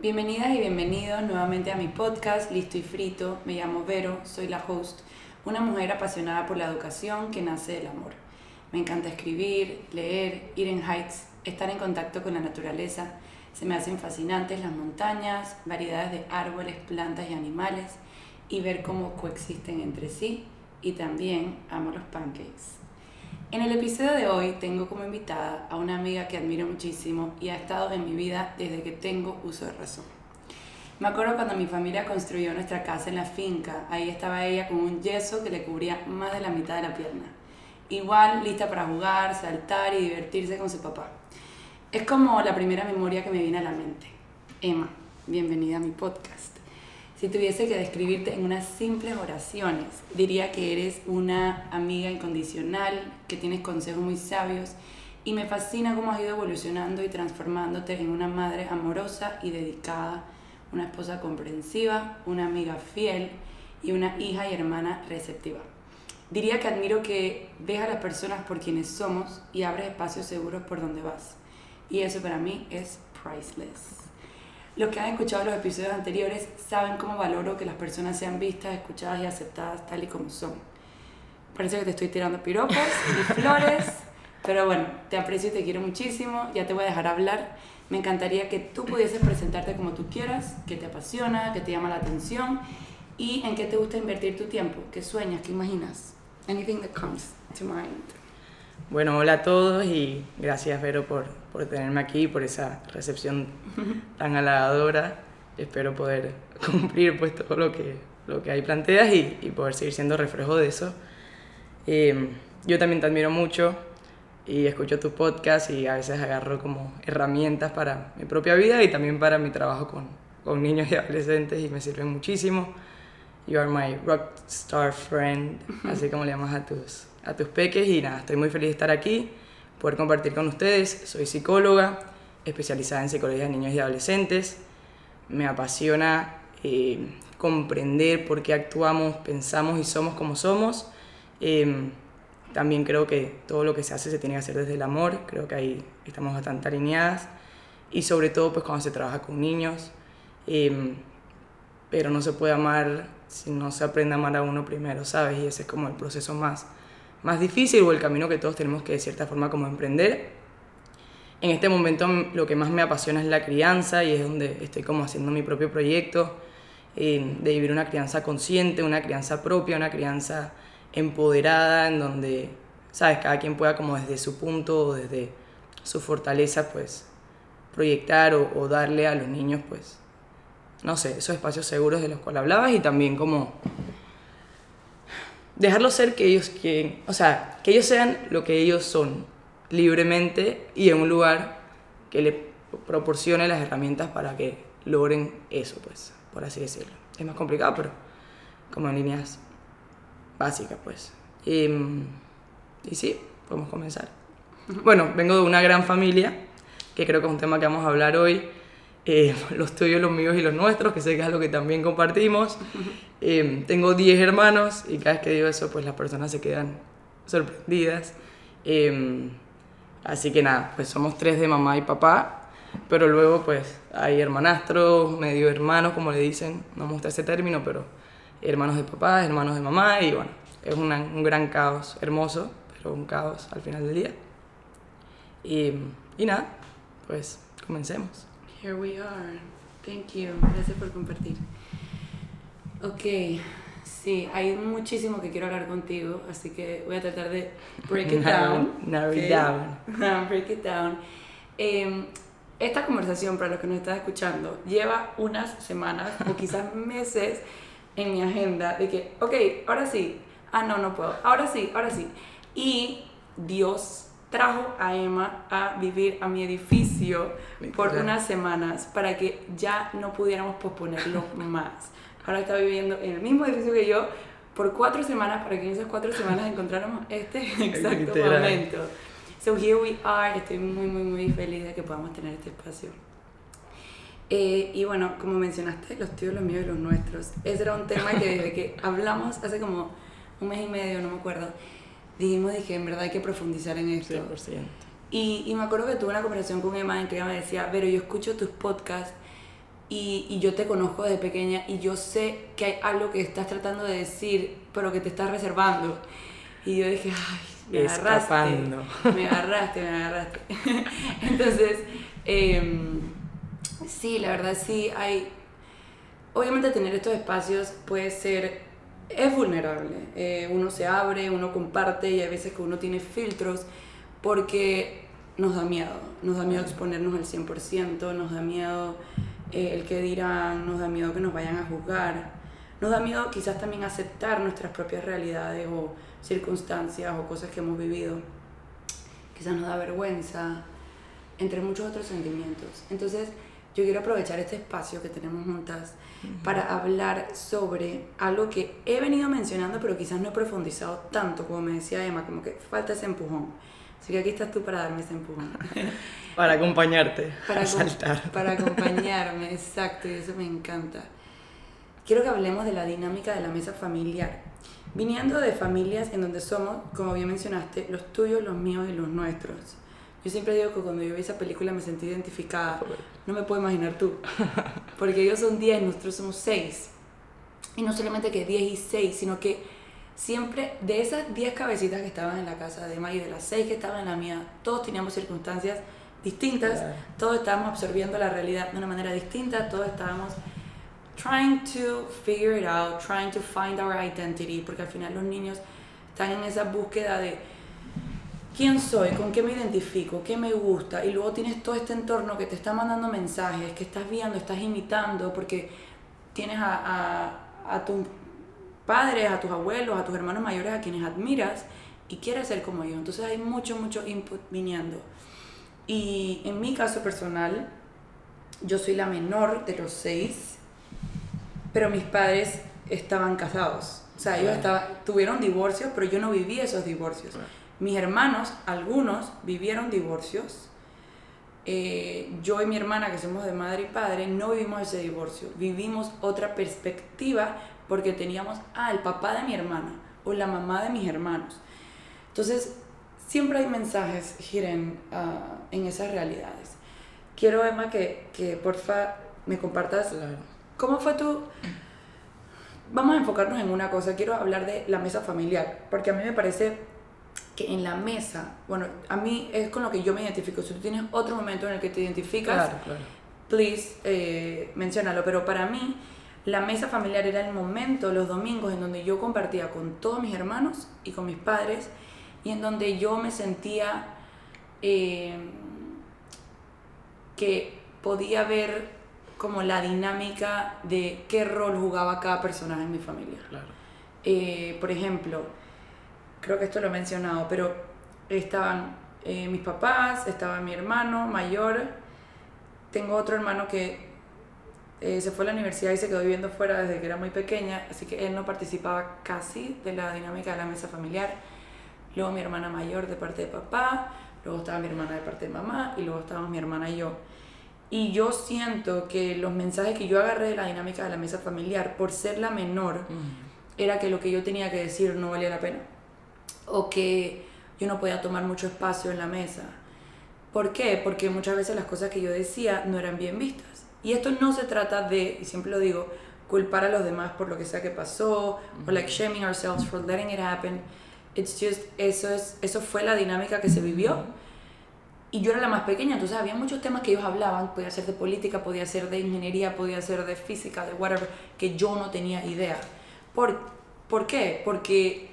Bienvenidas y bienvenidos nuevamente a mi podcast Listo y Frito. Me llamo Vero, soy la host, una mujer apasionada por la educación que nace del amor. Me encanta escribir, leer, ir en hikes, estar en contacto con la naturaleza. Se me hacen fascinantes las montañas, variedades de árboles, plantas y animales y ver cómo coexisten entre sí. Y también amo los pancakes. En el episodio de hoy tengo como invitada a una amiga que admiro muchísimo y ha estado en mi vida desde que tengo uso de razón. Me acuerdo cuando mi familia construyó nuestra casa en la finca, ahí estaba ella con un yeso que le cubría más de la mitad de la pierna. Igual lista para jugar, saltar y divertirse con su papá. Es como la primera memoria que me viene a la mente. Emma, bienvenida a mi podcast. Si tuviese que describirte en unas simples oraciones, diría que eres una amiga incondicional, que tienes consejos muy sabios y me fascina cómo has ido evolucionando y transformándote en una madre amorosa y dedicada, una esposa comprensiva, una amiga fiel y una hija y hermana receptiva. Diría que admiro que ves a las personas por quienes somos y abres espacios seguros por donde vas. Y eso para mí es priceless. Los que han escuchado los episodios anteriores saben cómo valoro que las personas sean vistas, escuchadas y aceptadas tal y como son. Parece que te estoy tirando piropos y flores, pero bueno, te aprecio y te quiero muchísimo, ya te voy a dejar hablar. Me encantaría que tú pudieses presentarte como tú quieras, que te apasiona, que te llama la atención y en qué te gusta invertir tu tiempo, qué sueñas, qué imaginas. Anything that comes to mind. Bueno, hola a todos y gracias Vero por, por tenerme aquí, por esa recepción tan halagadora. Espero poder cumplir pues todo lo que, lo que ahí planteas y, y poder seguir siendo reflejo de eso. Eh, yo también te admiro mucho y escucho tu podcast y a veces agarro como herramientas para mi propia vida y también para mi trabajo con, con niños y adolescentes y me sirven muchísimo. You are my rockstar friend, así como le llamas a tus, a tus peques y nada, estoy muy feliz de estar aquí, poder compartir con ustedes. Soy psicóloga, especializada en psicología de niños y adolescentes. Me apasiona eh, comprender por qué actuamos, pensamos y somos como somos. Eh, también creo que todo lo que se hace se tiene que hacer desde el amor, creo que ahí estamos bastante alineadas. Y sobre todo pues cuando se trabaja con niños. Eh, pero no se puede amar si no se aprende a amar a uno primero, ¿sabes? Y ese es como el proceso más, más difícil o el camino que todos tenemos que de cierta forma como emprender. En este momento lo que más me apasiona es la crianza y es donde estoy como haciendo mi propio proyecto eh, de vivir una crianza consciente, una crianza propia, una crianza empoderada en donde, ¿sabes? Cada quien pueda como desde su punto o desde su fortaleza pues proyectar o, darle a los niños pues no sé, esos espacios seguros de los cuales hablabas y también como dejarlos ser que ellos quieren, o sea, que ellos sean lo que ellos son libremente y en un lugar que le proporcione las herramientas para que logren eso, pues, por así decirlo. Es más complicado, pero como en líneas básicas, pues. Y, y sí, podemos comenzar. Bueno, vengo de una gran familia, que creo que es un tema que vamos a hablar hoy eh, los tuyos, los míos y los nuestros, que sé que es algo que también compartimos. Eh, tengo 10 hermanos y cada vez que digo eso, pues las personas se quedan sorprendidas. Eh, así que nada, pues somos tres de mamá y papá, pero luego pues hay hermanastros, medio hermanos, como le dicen, no me gusta ese término, pero hermanos de papá, hermanos de mamá y bueno, es una, un gran caos, hermoso, pero un caos al final del día. Y, y nada, pues comencemos. Here we are. Thank you. Gracias por compartir. Ok, sí, hay muchísimo que quiero hablar contigo, así que voy a tratar de break it down. Narrow it down. break it down. Eh, esta conversación, para los que nos están escuchando, lleva unas semanas o quizás meses en mi agenda de que, ok, ahora sí, ah, no, no puedo, ahora sí, ahora sí. Y Dios trajo a Emma a vivir a mi edificio por unas semanas para que ya no pudiéramos posponerlo más. Ahora está viviendo en el mismo edificio que yo por cuatro semanas para que en esas cuatro semanas encontráramos este exacto Literal. momento. So here we are, estoy muy muy muy feliz de que podamos tener este espacio. Eh, y bueno, como mencionaste, los tuyos, los míos y los nuestros. Ese era un tema que desde que hablamos hace como un mes y medio, no me acuerdo, dijimos que en verdad hay que profundizar en esto. 100%. Y, y me acuerdo que tuve una conversación con Emma en que ella me decía, pero yo escucho tus podcasts y, y, yo te conozco desde pequeña y yo sé que hay algo que estás tratando de decir, pero que te estás reservando. Y yo dije, ay, me agarraste. Me agarraste, me agarraste. Entonces, em, sí, la verdad sí, hay... Obviamente tener estos espacios puede ser... Es vulnerable. Eh, uno se abre, uno comparte y hay veces que uno tiene filtros porque nos da miedo. Nos da miedo exponernos al 100%, nos da miedo eh, el que dirán, nos da miedo que nos vayan a juzgar. Nos da miedo quizás también aceptar nuestras propias realidades o circunstancias o cosas que hemos vivido. Quizás nos da vergüenza, entre muchos otros sentimientos. Entonces, yo quiero aprovechar este espacio que tenemos juntas para hablar sobre algo que he venido mencionando, pero quizás no he profundizado tanto, como me decía Emma, como que falta ese empujón. Así que aquí estás tú para darme ese empujón. Para acompañarte, para, saltar. Para acompañarme, exacto, y eso me encanta. Quiero que hablemos de la dinámica de la mesa familiar. Viniendo de familias en donde somos, como bien mencionaste, los tuyos, los míos y los nuestros. Yo siempre digo que cuando yo vi esa película me sentí identificada. No me puedo imaginar tú. Porque ellos son 10, nosotros somos 6. Y no solamente que 10 y 6, sino que siempre de esas 10 cabecitas que estaban en la casa de Emma y de las 6 que estaban en la mía, todos teníamos circunstancias distintas, todos estábamos absorbiendo la realidad de una manera distinta, todos estábamos trying to figure it out, trying to find our identity, porque al final los niños están en esa búsqueda de quién soy, con qué me identifico, qué me gusta, y luego tienes todo este entorno que te está mandando mensajes, que estás viendo, estás imitando, porque tienes a, a, a tus padres, a tus abuelos, a tus hermanos mayores, a quienes admiras, y quieres ser como yo. Entonces hay mucho, mucho input viniendo. Y en mi caso personal, yo soy la menor de los seis pero mis padres estaban casados. O sea, ellos tuvieron divorcios, pero yo no viví esos divorcios. Mis hermanos, algunos, vivieron divorcios. Eh, yo y mi hermana, que somos de madre y padre, no vivimos ese divorcio. Vivimos otra perspectiva porque teníamos, ah, el papá de mi hermana o la mamá de mis hermanos. Entonces, siempre hay mensajes, giren ah, en esas realidades. Quiero, Emma, que, que porfa me compartas ¿Cómo fue tu...? Vamos a enfocarnos en una cosa. Quiero hablar de la mesa familiar, porque a mí me parece que en la mesa, bueno, a mí es con lo que yo me identifico. Si tú tienes otro momento en el que te identificas, please eh, menciónalo. Pero para mí, la mesa familiar era el momento, los domingos, en donde yo compartía con todos mis hermanos y con mis padres, y en donde yo me sentía eh, que podía ver como la dinámica de qué rol jugaba cada personaje en mi familia. Eh, por ejemplo, creo que esto lo he mencionado, pero estaban eh, mis papás, estaba mi hermano mayor, tengo otro hermano que eh, se fue a la universidad y se quedó viviendo fuera desde que era muy pequeña, así que él no participaba casi de la dinámica de la mesa familiar. Luego mi hermana mayor de parte de papá, luego estaba mi hermana de parte de mamá y luego estábamos mi hermana y yo. Y yo siento que los mensajes que yo agarré de la dinámica de la mesa familiar, por ser la menor, era que lo que yo tenía que decir no valía la pena. O que yo no podía tomar mucho espacio en la mesa. ¿Por qué? Porque muchas veces las cosas que yo decía no eran bien vistas. Y esto no se trata de, y siempre lo digo, culpar a los demás por lo que sea que pasó, o like shaming ourselves for letting it happen. It's just, eso, es, eso fue la dinámica que se vivió y yo era la más pequeña, entonces había muchos temas que ellos hablaban, podía ser de política, podía ser de ingeniería, podía ser de física, de whatever, que yo no tenía idea. ¿Por, ¿por qué? Porque,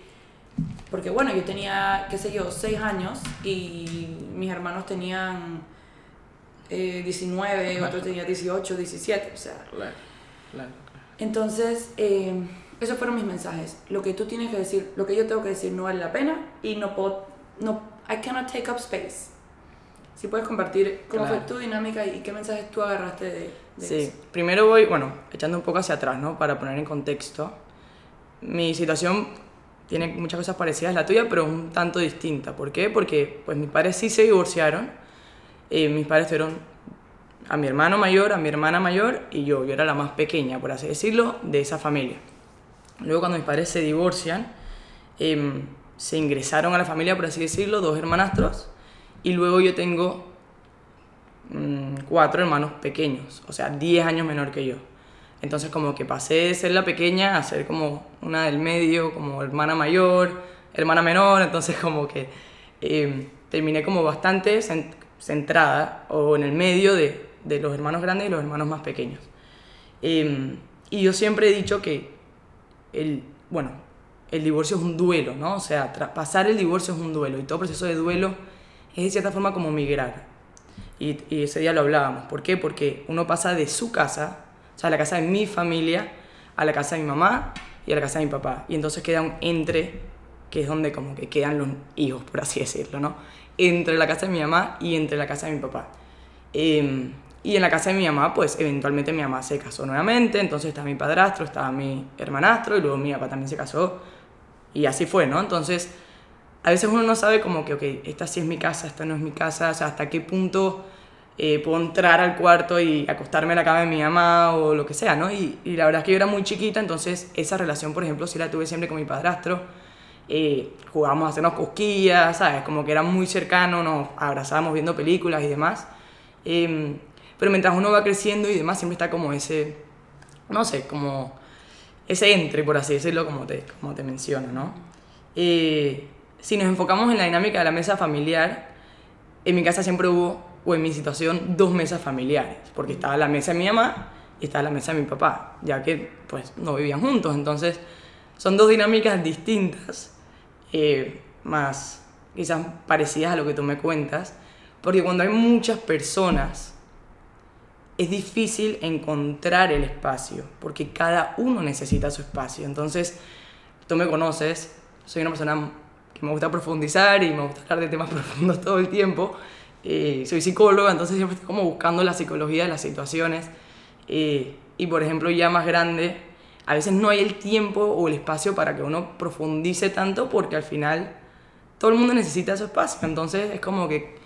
porque, bueno, yo tenía, qué sé yo, 6 años y mis hermanos tenían 19, eh, otros tenían 18, 17, o sea. Claro, claro. Entonces, eh, esos fueron mis mensajes. Lo que tú tienes que decir, lo que yo tengo que decir no vale la pena y no puedo, no, I cannot take up space si puedes compartir cómo fue tu dinámica y qué mensajes tú agarraste de, de sí. primero voy, bueno, echando un poco hacia atrás, ¿no? Para poner en contexto. Mi situación tiene muchas cosas parecidas a la tuya, pero un tanto distinta. ¿Por qué? Porque pues mis padres sí se divorciaron. Y mis padres tuvieron a mi hermano mayor, a mi hermana mayor y yo. Yo era la más pequeña, por así decirlo, de esa familia. Luego cuando mis padres se divorcian, em, se ingresaron a la familia, por así decirlo, dos hermanastros y luego yo tengo mm, cuatro hermanos pequeños, o sea, 10 años menor que yo. Entonces como que pasé de ser la pequeña a ser como una del medio, como hermana mayor, hermana menor, entonces como que em, terminé como bastante centrada o en el medio de, de, los hermanos grandes y los hermanos más pequeños. Em, y yo siempre he dicho que el, bueno, el divorcio es un duelo, ¿no? O sea, pasar el divorcio es un duelo y todo proceso de duelo es de cierta forma como migrar. Y, y ese día lo hablábamos. ¿Por qué? Porque uno pasa de su casa, o sea, la casa de mi familia, a la casa de mi mamá y a la casa de mi papá. Y entonces queda un entre, que es donde como que quedan los hijos, por así decirlo, ¿no? Entre la casa de mi mamá y entre la casa de mi papá. Em, y en la casa de mi mamá, pues eventualmente mi mamá se casó nuevamente, entonces estaba mi padrastro, estaba mi hermanastro y luego mi papá también se casó. Y así fue, ¿no? Entonces, a veces uno no sabe como que, ok, esta sí es mi casa, esta no es mi casa, o sea, hasta qué punto eh, puedo entrar al cuarto y acostarme en la cama de mi mamá o lo que sea, ¿no? Y, y, la verdad es que yo era muy chiquita, entonces esa relación, por ejemplo, sí la tuve siempre con mi padrastro. Eh, jugábamos a hacernos cosquillas, ¿sabes? Como que era muy cercano, nos abrazábamos viendo películas y demás. Eh, pero mientras uno va creciendo y demás, siempre está como ese, no sé, como ese entre, por así decirlo, como te, como te menciono, ¿no? Eh, si nos enfocamos en la dinámica de la mesa familiar, en mi casa siempre hubo, o en mi situación, dos mesas familiares, porque estaba la mesa de mi mamá y estaba la mesa de mi papá, ya que pues no vivían juntos, entonces son dos dinámicas distintas, eh, más quizás parecidas a lo que tú me cuentas, porque cuando hay muchas personas es difícil encontrar el espacio, porque cada uno necesita su espacio. Entonces, tú me conoces, soy una persona que me gusta profundizar y me gusta hablar de temas profundos todo el tiempo. Eh, soy psicóloga, entonces siempre estoy como buscando la psicología de las situaciones. Eh, y por ejemplo, ya más grande, a veces no hay el tiempo o el espacio para que uno profundice tanto porque al final todo el mundo necesita su espacio. Entonces es como que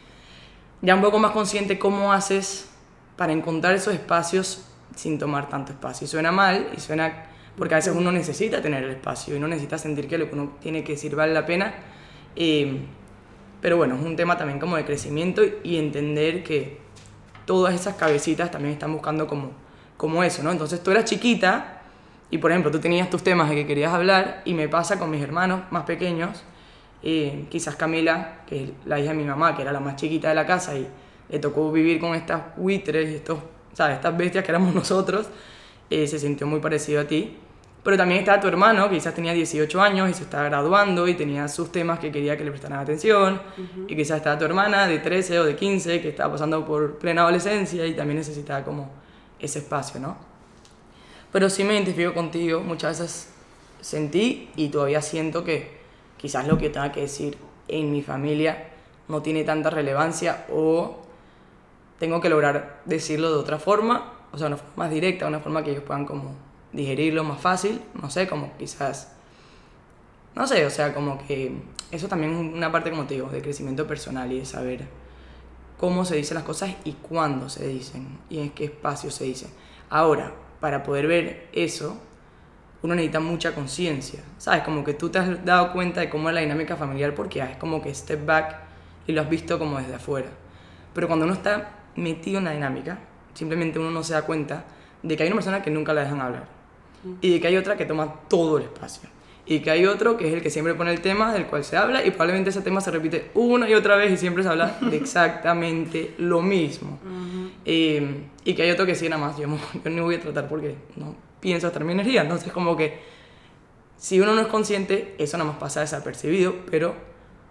ya un poco más consciente cómo haces para encontrar esos espacios sin tomar tanto espacio. Y suena mal y suena porque a veces uno necesita tener el espacio y uno necesita sentir que lo que uno tiene que decir vale la pena. Eh, pero bueno, es un tema también como de crecimiento y entender que todas esas cabecitas también están buscando como, como eso, ¿no? Entonces tú eras chiquita y por ejemplo tú tenías tus temas de que querías hablar y me pasa con mis hermanos más pequeños, eh, quizás Camila, que es la hija de mi mamá, que era la más chiquita de la casa y le tocó vivir con estas buitres y estos, ¿sabes? estas bestias que éramos nosotros, eh, se sintió muy parecido a ti. Pero también estaba tu hermano, que quizás tenía 18 años y se estaba graduando y tenía sus temas que quería que le prestaran atención. Y quizás estaba tu hermana de 13 o de 15 que estaba pasando por plena adolescencia y también necesitaba como ese espacio, ¿no? Pero sí me identifico contigo, muchas veces sentí y todavía siento que quizás lo que tenga que decir en mi familia no tiene tanta relevancia o tengo que lograr decirlo de otra forma, o sea, una forma más directa, una forma que ellos puedan como digerirlo más fácil, no sé, como quizás, no sé, o sea, como que eso también es una parte, como te digo, de crecimiento personal y de saber cómo se dicen las cosas y cuándo se dicen y en qué espacio se dicen. Ahora, para poder ver eso, uno necesita mucha conciencia, ¿sabes? Como que tú te has dado cuenta de cómo es la dinámica familiar porque es como que step back y lo has visto como desde afuera. Pero cuando uno está metido en la dinámica, simplemente uno no se da cuenta de que hay una persona que nunca la dejan hablar y de que hay otra que toma todo el espacio y que hay otro que es el que siempre pone el tema del cual se habla y probablemente ese tema se repite una y otra vez y siempre se habla de exactamente lo mismo. Eh, y que hay otro que sí nada más yo, yo no voy a tratar porque no pienso hasta mi energía. Entonces como que si uno no es consciente eso nada más pasa desapercibido pero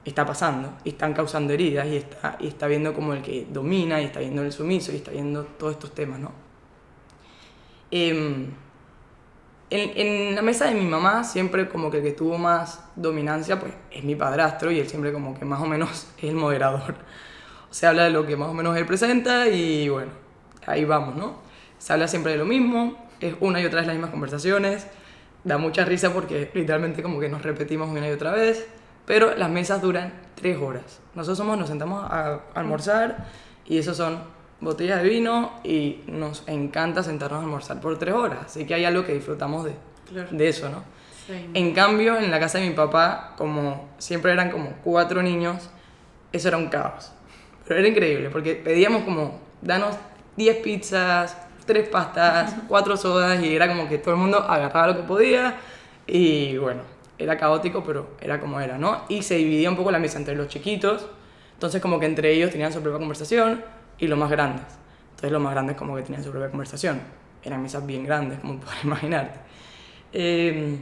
está pasando y están causando heridas y está, y está viendo como el que domina y está viendo el sumiso y está viendo todos estos temas, ¿no? Em, en, en, la mesa de mi mamá siempre como que el que tuvo más dominancia pues es mi padrastro y él siempre como que más o menos es el moderador. O sea, habla de lo que más o menos él presenta y bueno, ahí vamos, ¿no? Se habla siempre de lo mismo, es una y otra vez las mismas conversaciones, da mucha risa porque literalmente como que nos repetimos una y otra vez pero las mesas duran tres horas. Nosotros somos, nos sentamos a almorzar y eso son botellas de vino y nos encanta sentarnos a almorzar por tres horas. Así que hay algo que disfrutamos de, de eso, ¿no? En cambio, en la casa de mi papá, como siempre eran como cuatro niños, eso era un caos. Pero era increíble porque pedíamos como danos 10 pizzas, 3 pastas, 4 sodas y era como que todo el mundo agarraba lo que podía y bueno, era caótico, pero era como era, ¿no? Y se dividía un poco la mesa entre los chiquitos, entonces como que entre ellos tenían su propia conversación y los más grandes. Entonces los más grandes como que tenían su propia conversación. Eran mesas bien grandes, como puedes imaginarte. Eh,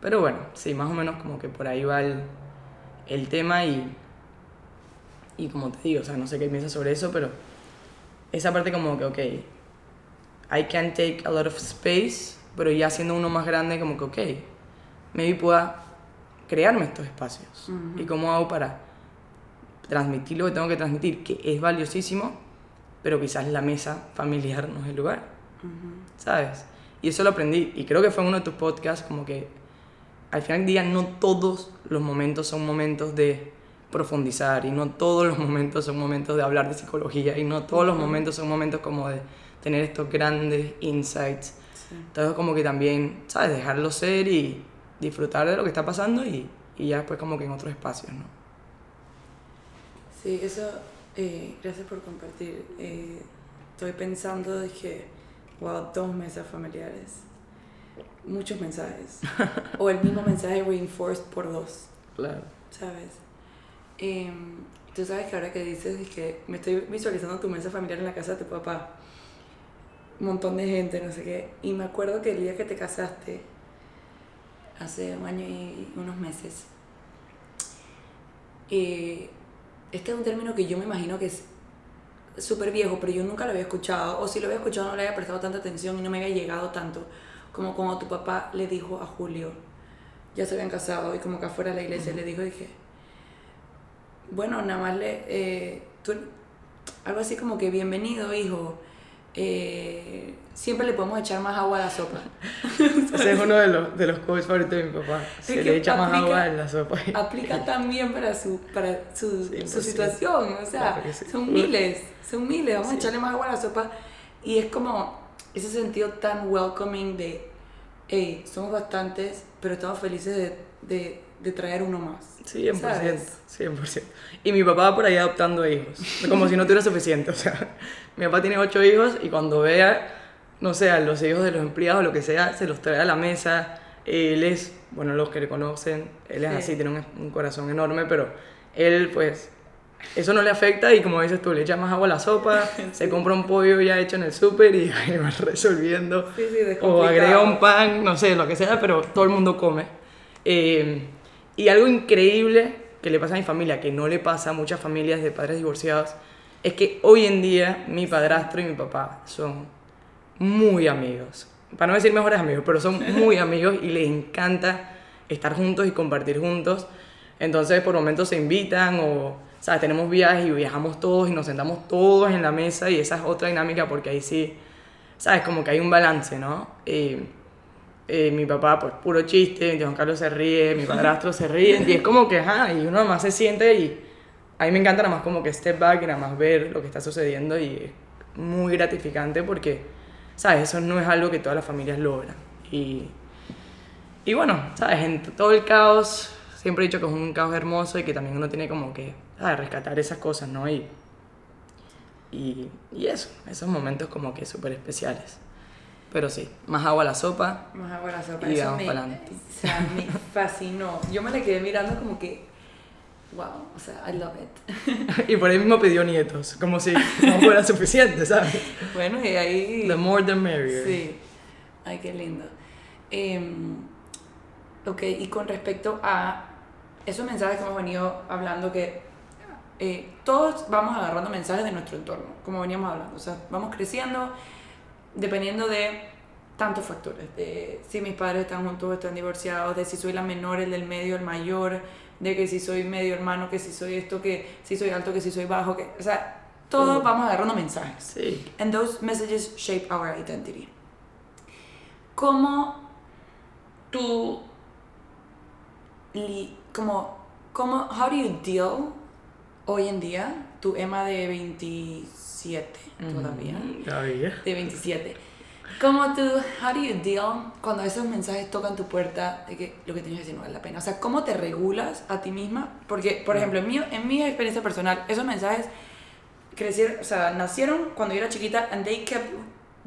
pero bueno, sí, más o menos como que por ahí va el, el tema y, y como te digo, o sea, no sé qué piensas sobre eso, pero esa parte como que, ok, I can take a lot of space, pero ya siendo uno más grande como que, ok, maybe pueda crearme estos espacios. ¿Y cómo hago para transmitir lo que tengo que transmitir? Que es valiosísimo, pero quizás la mesa familiar no es el lugar, ¿sabes? Y eso lo aprendí, y creo que fue uno de tus podcasts, como que al final del día no todos los momentos son momentos de profundizar y no todos los momentos son momentos de hablar de psicología y no todos los momentos son momentos como de tener estos grandes insights. Entonces como que también, ¿sabes? Dejarlo ser y disfrutar de lo que está pasando y, y ya después como que en otros espacios, ¿no? Sí, eso, eh, gracias por compartir. Eh, estoy pensando de que, wow, dos mesas familiares muchos mensajes. o el mismo mensaje reinforced por dos. Claro. ¿Sabes? Eh, Tú sabes que ahora que dices que me estoy visualizando tu mesa familiar en la casa de tu papá. Un montón de gente, no sé qué. Y me acuerdo que el día que te casaste, hace un año y unos meses, eh, este es un término que yo me imagino que es súper viejo, pero yo nunca lo había escuchado. O si lo había escuchado no le había prestado tanta atención y no me había llegado tanto como cuando tu papá le dijo a Julio, ya se habían casado y como que afuera de la iglesia le dijo, dije, bueno, nada más le, eh, tú, algo así como que bienvenido hijo, eh, siempre le podemos echar más agua a la sopa. Ese es uno de los, de los quotes favoritos de mi papá. Se le echa más agua en la sopa. Aplica también para su, para su, su situación. O sea, son miles, son miles. Vamos a echarle más agua a la sopa. Y es como ese sentido tan welcoming de, hey, somos bastantes, pero estamos felices de, de, de traer uno más. 100%, 100%. Y mi papá por ahí adoptando hijos, como si no tuviera suficiente. O sea, mi papá tiene ocho hijos y cuando vea, no sé, a los hijos de los empleados o lo que sea, se los trae a la mesa. Él es, bueno, los que le conocen, él es así, tiene un, un corazón enorme, pero él pues eso no le afecta y como dices tú, le echa más agua a la sopa, se compra un pollo ya hecho en el súper y ahí va resolviendo. Sí, sí, o agrega un pan, no sé, lo que sea, pero todo el mundo come. Eh, y algo increíble que le pasa a mi familia, que no le pasa a muchas familias de padres divorciados, es que hoy en día mi padrastro y mi papá son muy amigos. Para no decir mejores amigos, pero son muy amigos y les encanta estar juntos y compartir juntos. Entonces por momentos se invitan o ¿sabes? Tenemos viajes y viajamos todos y nos sentamos todos en la mesa y esa es otra dinámica porque ahí sí, ¿sabes? Como que hay un balance, ¿no? Eh, mi papá, pues puro chiste, Juan Carlos se ríe, mi padrastro se ríe, y es como que, ajá, y uno más se siente y a mí me encanta nada más como que step back y nada más ver lo que está sucediendo y es muy gratificante porque, ¿sabes? Eso no es algo que todas las familias logran. Y, y bueno, ¿sabes? En todo el caos, siempre he dicho que es un caos hermoso y que también uno tiene como que a rescatar esas cosas, ¿no? Y, y, y eso, esos momentos como que súper especiales. Pero sí, más agua a la sopa. Más agua a la sopa. Y Eso vamos me, para adelante. o sea, me fascinó. Yo me la quedé mirando como que, wow, o sea, I love it. y por ahí mismo pidió nietos, como si no fuera suficiente, ¿sabes? bueno, y ahí... The more the merrier. Sí. Ay, qué lindo. Em, ok, y con respecto a esos mensajes que hemos venido hablando que eh, todos vamos agarrando mensajes de nuestro entorno, como veníamos hablando. O sea, vamos creciendo dependiendo de tantos factores, de si mis padres están juntos o están divorciados, de si soy la menor, el del medio, el mayor, de que si soy medio hermano, que si soy esto, que si soy alto, que si soy bajo, que, o sea, todos vamos agarrando mensajes. Sí. And those messages shape our identity. ¿Cómo tú, li- como, cómo, how do you deal hoy en día, tu Emma de 27 todavía, Mm, Todavía. de 27, ¿cómo tú, how do you deal cuando esos mensajes tocan tu puerta de que lo que tienes que decir no vale la pena? O sea, ¿cómo te regulas a ti misma? Porque, por ejemplo, en mi, en mi experiencia personal, esos mensajes crecieron, o sea, nacieron cuando yo era chiquita and they kept,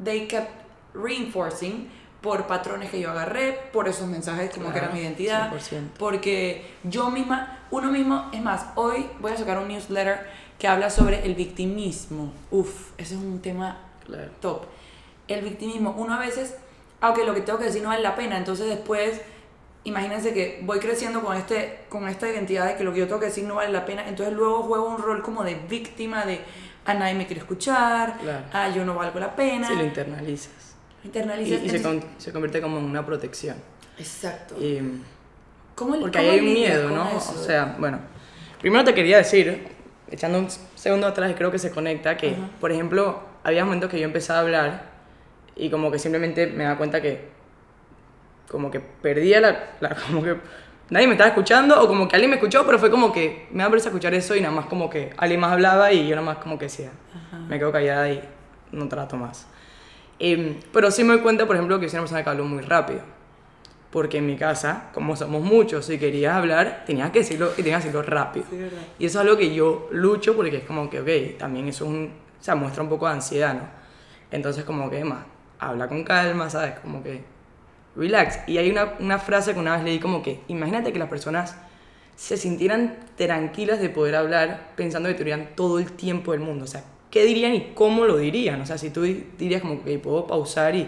they kept reinforcing por patrones que yo agarré, por esos mensajes como que era mi identidad, 100%. porque yo misma, uno mismo, es más, hoy voy a sacar un newsletter que habla sobre el victimismo. Uf, ese es un tema Claro. top. El victimismo, uno a veces, aunque lo que tengo que decir no vale la pena, entonces después, imagínense que voy creciendo con, este, con esta identidad de que lo que yo tengo que decir no vale la pena, entonces luego juego un rol como de víctima, de a nadie me quiere escuchar, Claro. a yo no valgo la pena. Sí, lo internalizas. Y, Internalizas. y se, entonces- con- se convierte como en una protección. Exacto. Y, ¿Cómo, porque cómo hay un miedo, ¿no? eso? O sea, bueno, primero te quería decir, echando un segundo atrás creo que se conecta, que, Ajá. por ejemplo, había momentos que yo empezaba a hablar y como que simplemente me daba cuenta que como que perdía la, la- como que nadie me estaba escuchando o como que alguien me escuchó, pero fue como que me da pereza escuchar eso y nada más como que alguien más hablaba y yo nada más como que decía, Ajá. me quedo callada y no trato más. Em, pero sí me doy cuenta, por ejemplo, que soy una persona que hablo muy rápido. Porque en mi casa, como somos muchos, si querías hablar, tenías que decirlo y tenías que decirlo rápido. Sí. Y eso es algo que yo lucho porque es como que, ok, también eso es un, o sea, muestra un poco de ansiedad, ¿no? Entonces como que, más, habla con calma, ¿sabes? Como que, relax. Y hay una, una frase que una vez leí como que, imagínate que las personas se sintieran tranquilas de poder hablar pensando que tuvieran todo el tiempo del mundo. O sea, ¿qué dirían y cómo lo dirían? O sea, si tú di- dirías como que puedo pausar y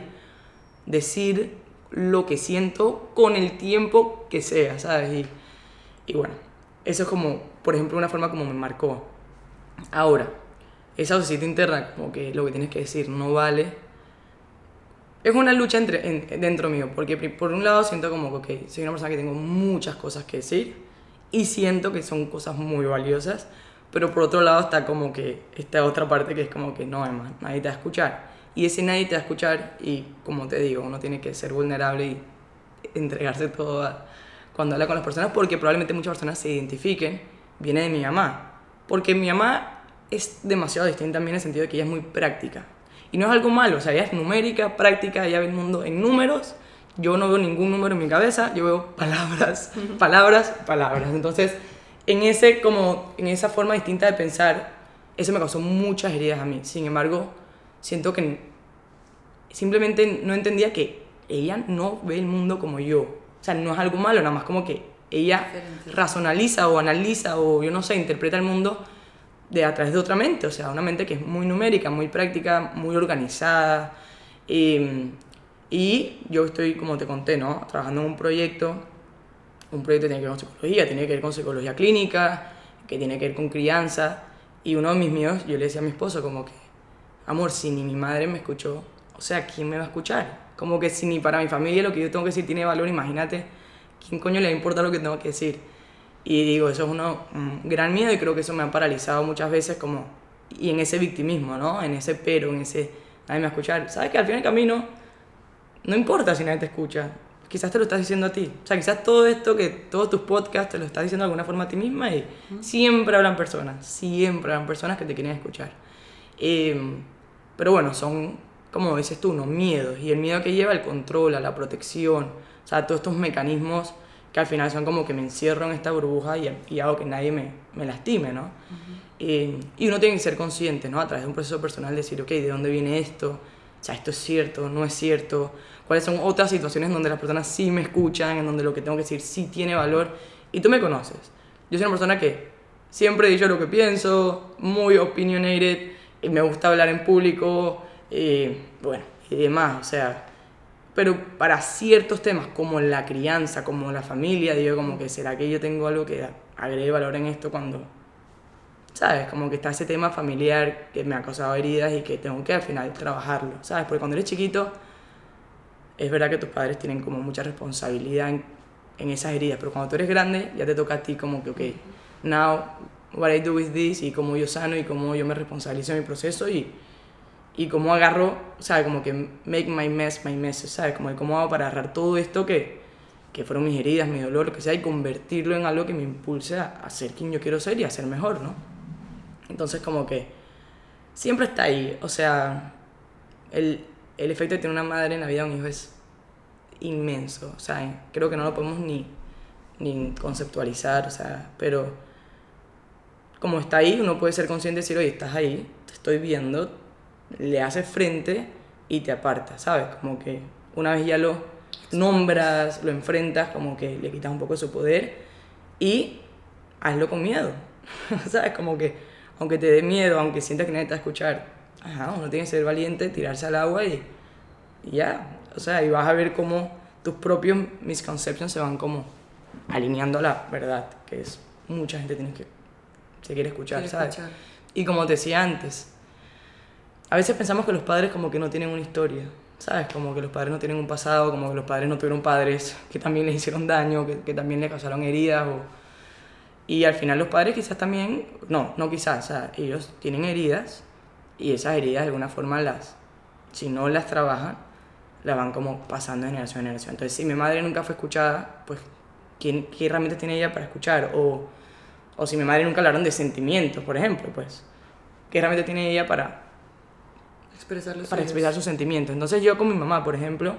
decir lo que siento con el tiempo que sea, ¿sabes? Y, bueno, eso es como, por ejemplo, una forma como me marcó. Ahora, esa vocecita interna, como que lo que tienes que decir no vale, es una lucha entre, en- dentro mío, porque por un lado siento como que, soy una persona que tengo muchas cosas que decir y siento que son cosas muy valiosas, pero por otro lado está como que esta otra parte que es como que no, además, nadie te va a escuchar. Y ese nadie te va a escuchar y como te digo, uno tiene que ser vulnerable y entregarse todo a- cuando habla con las personas porque probablemente muchas personas se identifiquen, viene de mi mamá. Porque mi mamá es demasiado distinta mí en el sentido de que ella es muy práctica. Y no es algo malo, o sea, ella es numérica, práctica, ella ve el mundo en números. Yo no veo ningún número en mi cabeza, yo veo palabras, palabras, palabras. Entonces, en, ese, como, en esa forma distinta de pensar, eso me causó muchas heridas a mí. Sin embargo, siento que simplemente no entendía que ella no ve el mundo como yo. O sea, no es algo malo, nada más como que ella Diferente. razonaliza o analiza o yo no sé, interpreta el mundo de a través de otra mente, o sea, una mente que es muy numérica, muy práctica, muy organizada. Y, y yo estoy, como te conté, ¿no? Trabajando en un proyecto, un proyecto que tiene que ver con psicología, tiene que ver con psicología clínica, que tiene que ver con crianza. Y uno de mis míos, yo le decía a mi esposo como que, amor, si ni mi madre me escuchó, o sea, ¿quién me va a escuchar? Como que si ni para mi familia lo que yo tengo que decir tiene valor, imagínate, ¿quién coño le importa lo que tengo que decir? Y digo, eso es uno, un gran miedo y creo que eso me ha paralizado muchas veces como, y en ese victimismo, ¿no? En ese pero, en ese, nadie me va a escuchar. ¿Sabes que al fin al camino, no importa si nadie te escucha, quizás te lo estás diciendo a ti. O sea, quizás todo esto, que todos tus podcasts te lo estás diciendo de alguna forma a ti misma y siempre hablan personas, siempre hablan personas que te quieren escuchar. Eh, pero bueno, son, como dices tú, ¿no? miedos. Y el miedo que lleva el control, a la protección, o sea, todos estos mecanismos que al final son como que me encierro en esta burbuja y, y hago que nadie me, me lastime, ¿no? Eh, y uno tiene que ser consciente, ¿no? A través de un proceso personal, decir, ok, ¿de dónde viene esto? O sea, ¿esto es cierto? ¿No es cierto? ¿Cuáles son otras situaciones donde las personas sí me escuchan, en donde lo que tengo que decir sí tiene valor? Y tú me conoces. Yo soy una persona que siempre he dicho lo que pienso, muy opinionated, me gusta hablar en público, y bueno, y demás, o sea, pero para ciertos temas como la crianza, como la familia, digo como que será que yo tengo algo que agregue valor en esto cuando, ¿sabes? Como que está ese tema familiar que me ha causado heridas y que tengo que al final trabajarlo, ¿sabes? Porque cuando eres chiquito, es verdad que tus padres tienen como mucha responsabilidad en, en esas heridas, pero cuando tú eres grande ya te toca a ti como que, ok, now what I do with this y cómo yo sano y cómo yo me responsabilizo de mi proceso y, y cómo agarro, ¿sabes? Como que make my mess my mess, ¿sabes? Como de cómo hago para agarrar todo esto que, que fueron mis heridas, mi dolor, lo que sea, y convertirlo en algo que me impulse a, a ser quien yo quiero ser y a ser mejor, ¿no? Entonces como que siempre está ahí, o sea, el, el efecto de tener una madre en la vida de un hijo es inmenso, o sea, creo que no lo podemos ni, ni conceptualizar, o sea, pero como está ahí, uno puede ser consciente de decir, oye, estás ahí, te estoy viendo, le haces frente y te apartas, ¿sabes? Como que una vez ya lo nombras, lo enfrentas, como que le quitas un poco su poder y hazlo con miedo, ¿sabes? Como que aunque te dé miedo, aunque sientas que nadie te va a escuchar, ajá, uno tiene que ser valiente, tirarse al agua y, y ya, o sea, y vas a ver cómo tus propios misconceptions se van como alineando a la verdad, que es mucha gente tiene que se quiere escuchar, ¿sabes? Y como te decía antes, a veces pensamos que los padres como que no tienen una historia, ¿sabes? Como que los padres no tienen un pasado, como que los padres no tuvieron padres que también les hicieron daño, que, que también les causaron heridas. O... Y al final los padres quizás también, no, no quizás, o sea, ellos tienen heridas y esas heridas de alguna forma las, si no las trabajan, las van como pasando de generación en generación. Entonces, si mi madre nunca fue escuchada, pues, ¿quién, ¿qué herramientas tiene ella para escuchar? O, o si mi madre nunca hablaron de sentimientos, por ejemplo, pues, ¿qué herramientas tiene ella para expresar, para expresar sus sentimientos? Entonces, yo con mi mamá, por ejemplo,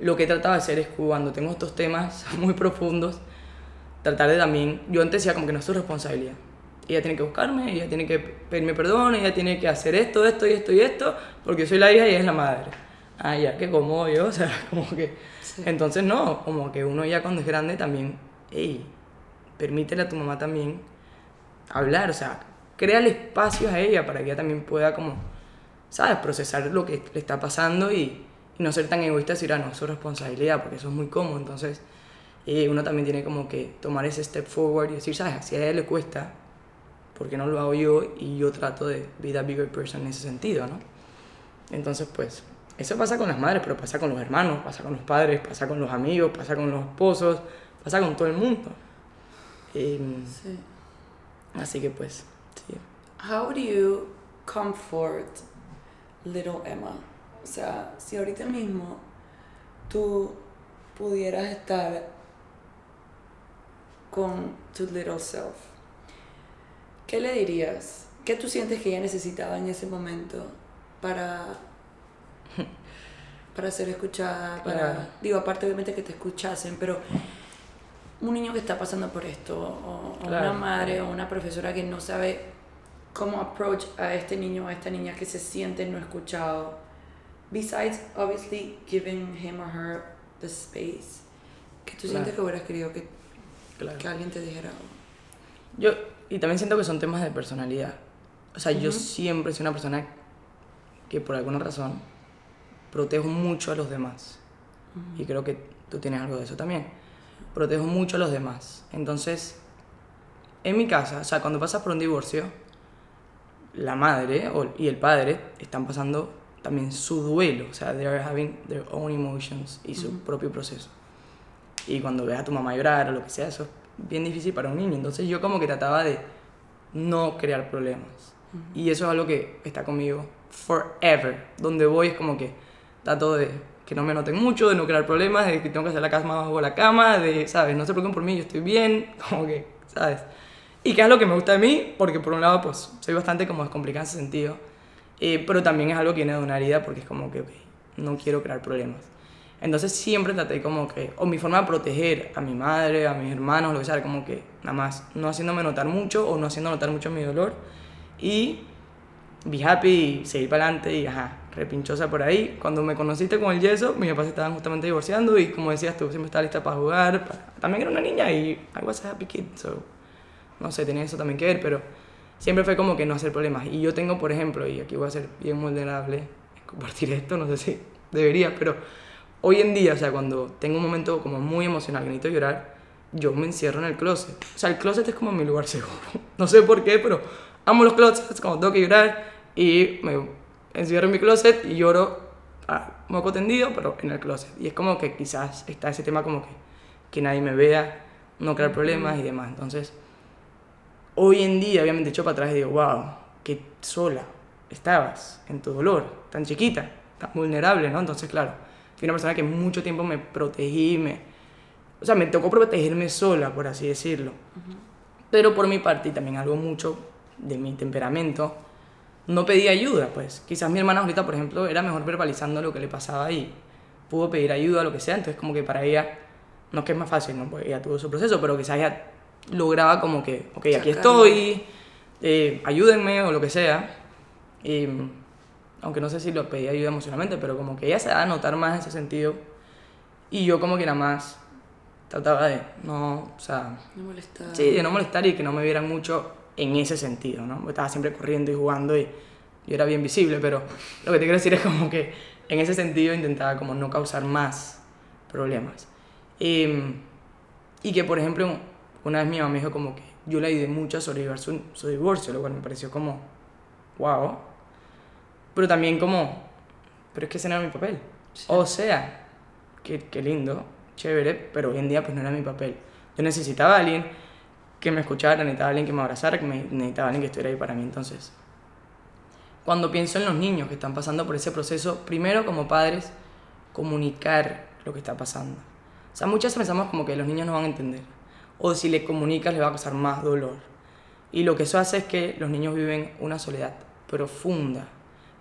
lo que he tratado de hacer es cuando tengo estos temas muy profundos, tratar de también, yo antes decía como que no es su responsabilidad. Ella tiene que buscarme, ella tiene que pedirme perdón, ella tiene que hacer esto, esto y esto y esto, porque soy la hija y ella es la madre ah, ya, que como yo, o sea, como que... Entonces no, como que uno ya cuando es grande también, hey, permítele a tu mamá también hablar, o sea, créale espacios a ella para que ella también pueda como, ¿sabes? Procesar lo que le está pasando y, no ser tan egoísta decir, ah, no, es su responsabilidad, porque eso es muy cómodo, entonces eh, uno también tiene como que tomar ese step forward y decir, ¿sabes? Si a ella le cuesta, ¿por qué no lo hago yo? Y yo trato de be that bigger person en ese sentido, ¿no? Entonces, pues, eso pasa con las madres, pero pasa con los hermanos, pasa con los padres, pasa con los amigos, pasa con los esposos, pasa con todo el mundo. Sí. Así que pues, sí. How do you comfort little Emma? O sea, si ahorita mismo tú pudieras estar con tu little self, ¿qué le dirías? ¿Qué tú sientes que ella necesitaba en ese momento para para ser escuchada, para, digo, aparte obviamente que te escuchasen, pero un niño que está pasando por esto, o, una madre o una profesora que no sabe cómo approach a este niño o a esta niña que se siente no escuchado, besides obviously giving him or her the space, que tú sientes que hubieras querido que, que alguien te dijera Yo, y también siento que son temas de personalidad. O sea, yo siempre soy una persona que por alguna razón protejo mucho a los demás. Y creo que tú tienes algo de eso también. Protejo mucho a los demás. Entonces, en mi casa, o sea, cuando pasas por un divorcio, la madre y el padre están pasando también su duelo, o sea, they are having their own emotions y su propio proceso. Y cuando ves a tu mamá llorar o lo que sea, eso es bien difícil para un niño. Entonces yo como que trataba de no crear problemas. Y eso es algo que está conmigo forever. Donde voy es como que trato de que no me noten mucho, de no crear problemas, de que tengo que hacer la cama bajo la cama, de, ¿sabes? No se preocupen por mí, yo estoy bien, como que, ¿sabes? Y que es lo que me gusta de mí, porque por un lado, pues, soy bastante como descomplicada en ese sentido, eh, pero también es algo que viene de una herida, porque es como que, no quiero crear problemas. Entonces siempre traté como que, o mi forma de proteger a mi madre, a mis hermanos, lo que sea, como que nada más no haciéndome notar mucho o no haciendo notar mucho mi dolor y be happy y seguir para adelante y ajá, repinchosa por ahí. Cuando me conociste con el yeso, mis papás estaban justamente divorciando y como decías tú, siempre estaba lista para jugar. También era una niña y I was a happy kid, so no sé, tenía eso también que ver, pero siempre fue como que no hacer problemas. Y yo tengo, por ejemplo, y aquí voy a ser bien vulnerable en compartir esto, no sé si debería, pero hoy en día, o sea, cuando tengo un momento como muy emocional que necesito llorar, yo me encierro en el closet. O sea, el closet es como mi lugar seguro. No sé por qué, pero amo los closets, como tengo que llorar y me encierro en mi closet y lloro a moco tendido, pero en el closet. Y es como que quizás está ese tema como que, que nadie me vea, no crear problemas y demás. Entonces, hoy en día, obviamente, echo para atrás y digo, wow, qué sola estabas en tu dolor, tan chiquita, tan vulnerable, ¿no? Entonces, claro, fui una persona que mucho tiempo me protegí, me, o sea, me tocó protegerme sola, por así decirlo. Pero por mi parte, y también algo mucho de mi temperamento, no pedí ayuda, pues. Quizás mi hermana ahorita, por ejemplo, era mejor verbalizando lo que le pasaba y pudo pedir ayuda lo que sea, entonces como que para ella, no es que es más fácil, ¿no? Pues ella tuvo su proceso, pero quizás ella lograba como que, ok, aquí estoy, eh, ayúdenme o lo que sea. Y, aunque no sé si lo pedía ayuda emocionalmente, pero como que ella se da a notar más en ese sentido. Y yo como que nada más trataba de no, o sea, No molestar. sí, de no molestar y que no me vieran mucho en ese sentido, ¿no? Estaba siempre corriendo y jugando y yo era bien visible, pero lo que te quiero decir es como que en ese sentido intentaba como no causar más problemas. Em, y que, por ejemplo, una vez mi mamá me dijo como que yo le ayudé mucho a sobrevivir su, su divorcio, lo cual me pareció como, wow. Pero también como, pero es que ese no era mi papel. Sí. O sea, qué, qué lindo, chévere, pero hoy en día pues no era mi papel. Yo necesitaba a alguien que me escuchara, necesitaba alguien que me abrazara, que me, necesitaba alguien que estuviera ahí para mí. Entonces, cuando pienso en los niños que están pasando por ese proceso, primero como padres, comunicar lo que está pasando. O sea, muchas veces pensamos como que los niños no van a entender. O si le comunicas les va a causar más dolor. Y lo que eso hace es que los niños viven una soledad profunda.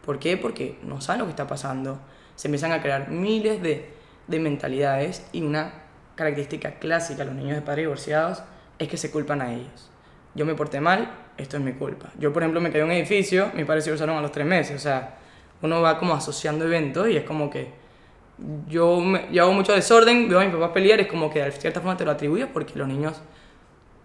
¿Por qué? Porque no saben lo que está pasando. Se empiezan a crear miles de, de mentalidades y una característica clásica de los niños de padres divorciados es que se culpan a ellos. Yo me porté mal, esto es mi culpa. Yo, por ejemplo, me quedé en un edificio, mis padres se divorciaron a los tres meses. O sea, uno va como asociando eventos y es como que yo, me- yo hago mucho desorden, veo a mis papás pelear, es como que de cierta forma te lo atribuyes porque los niños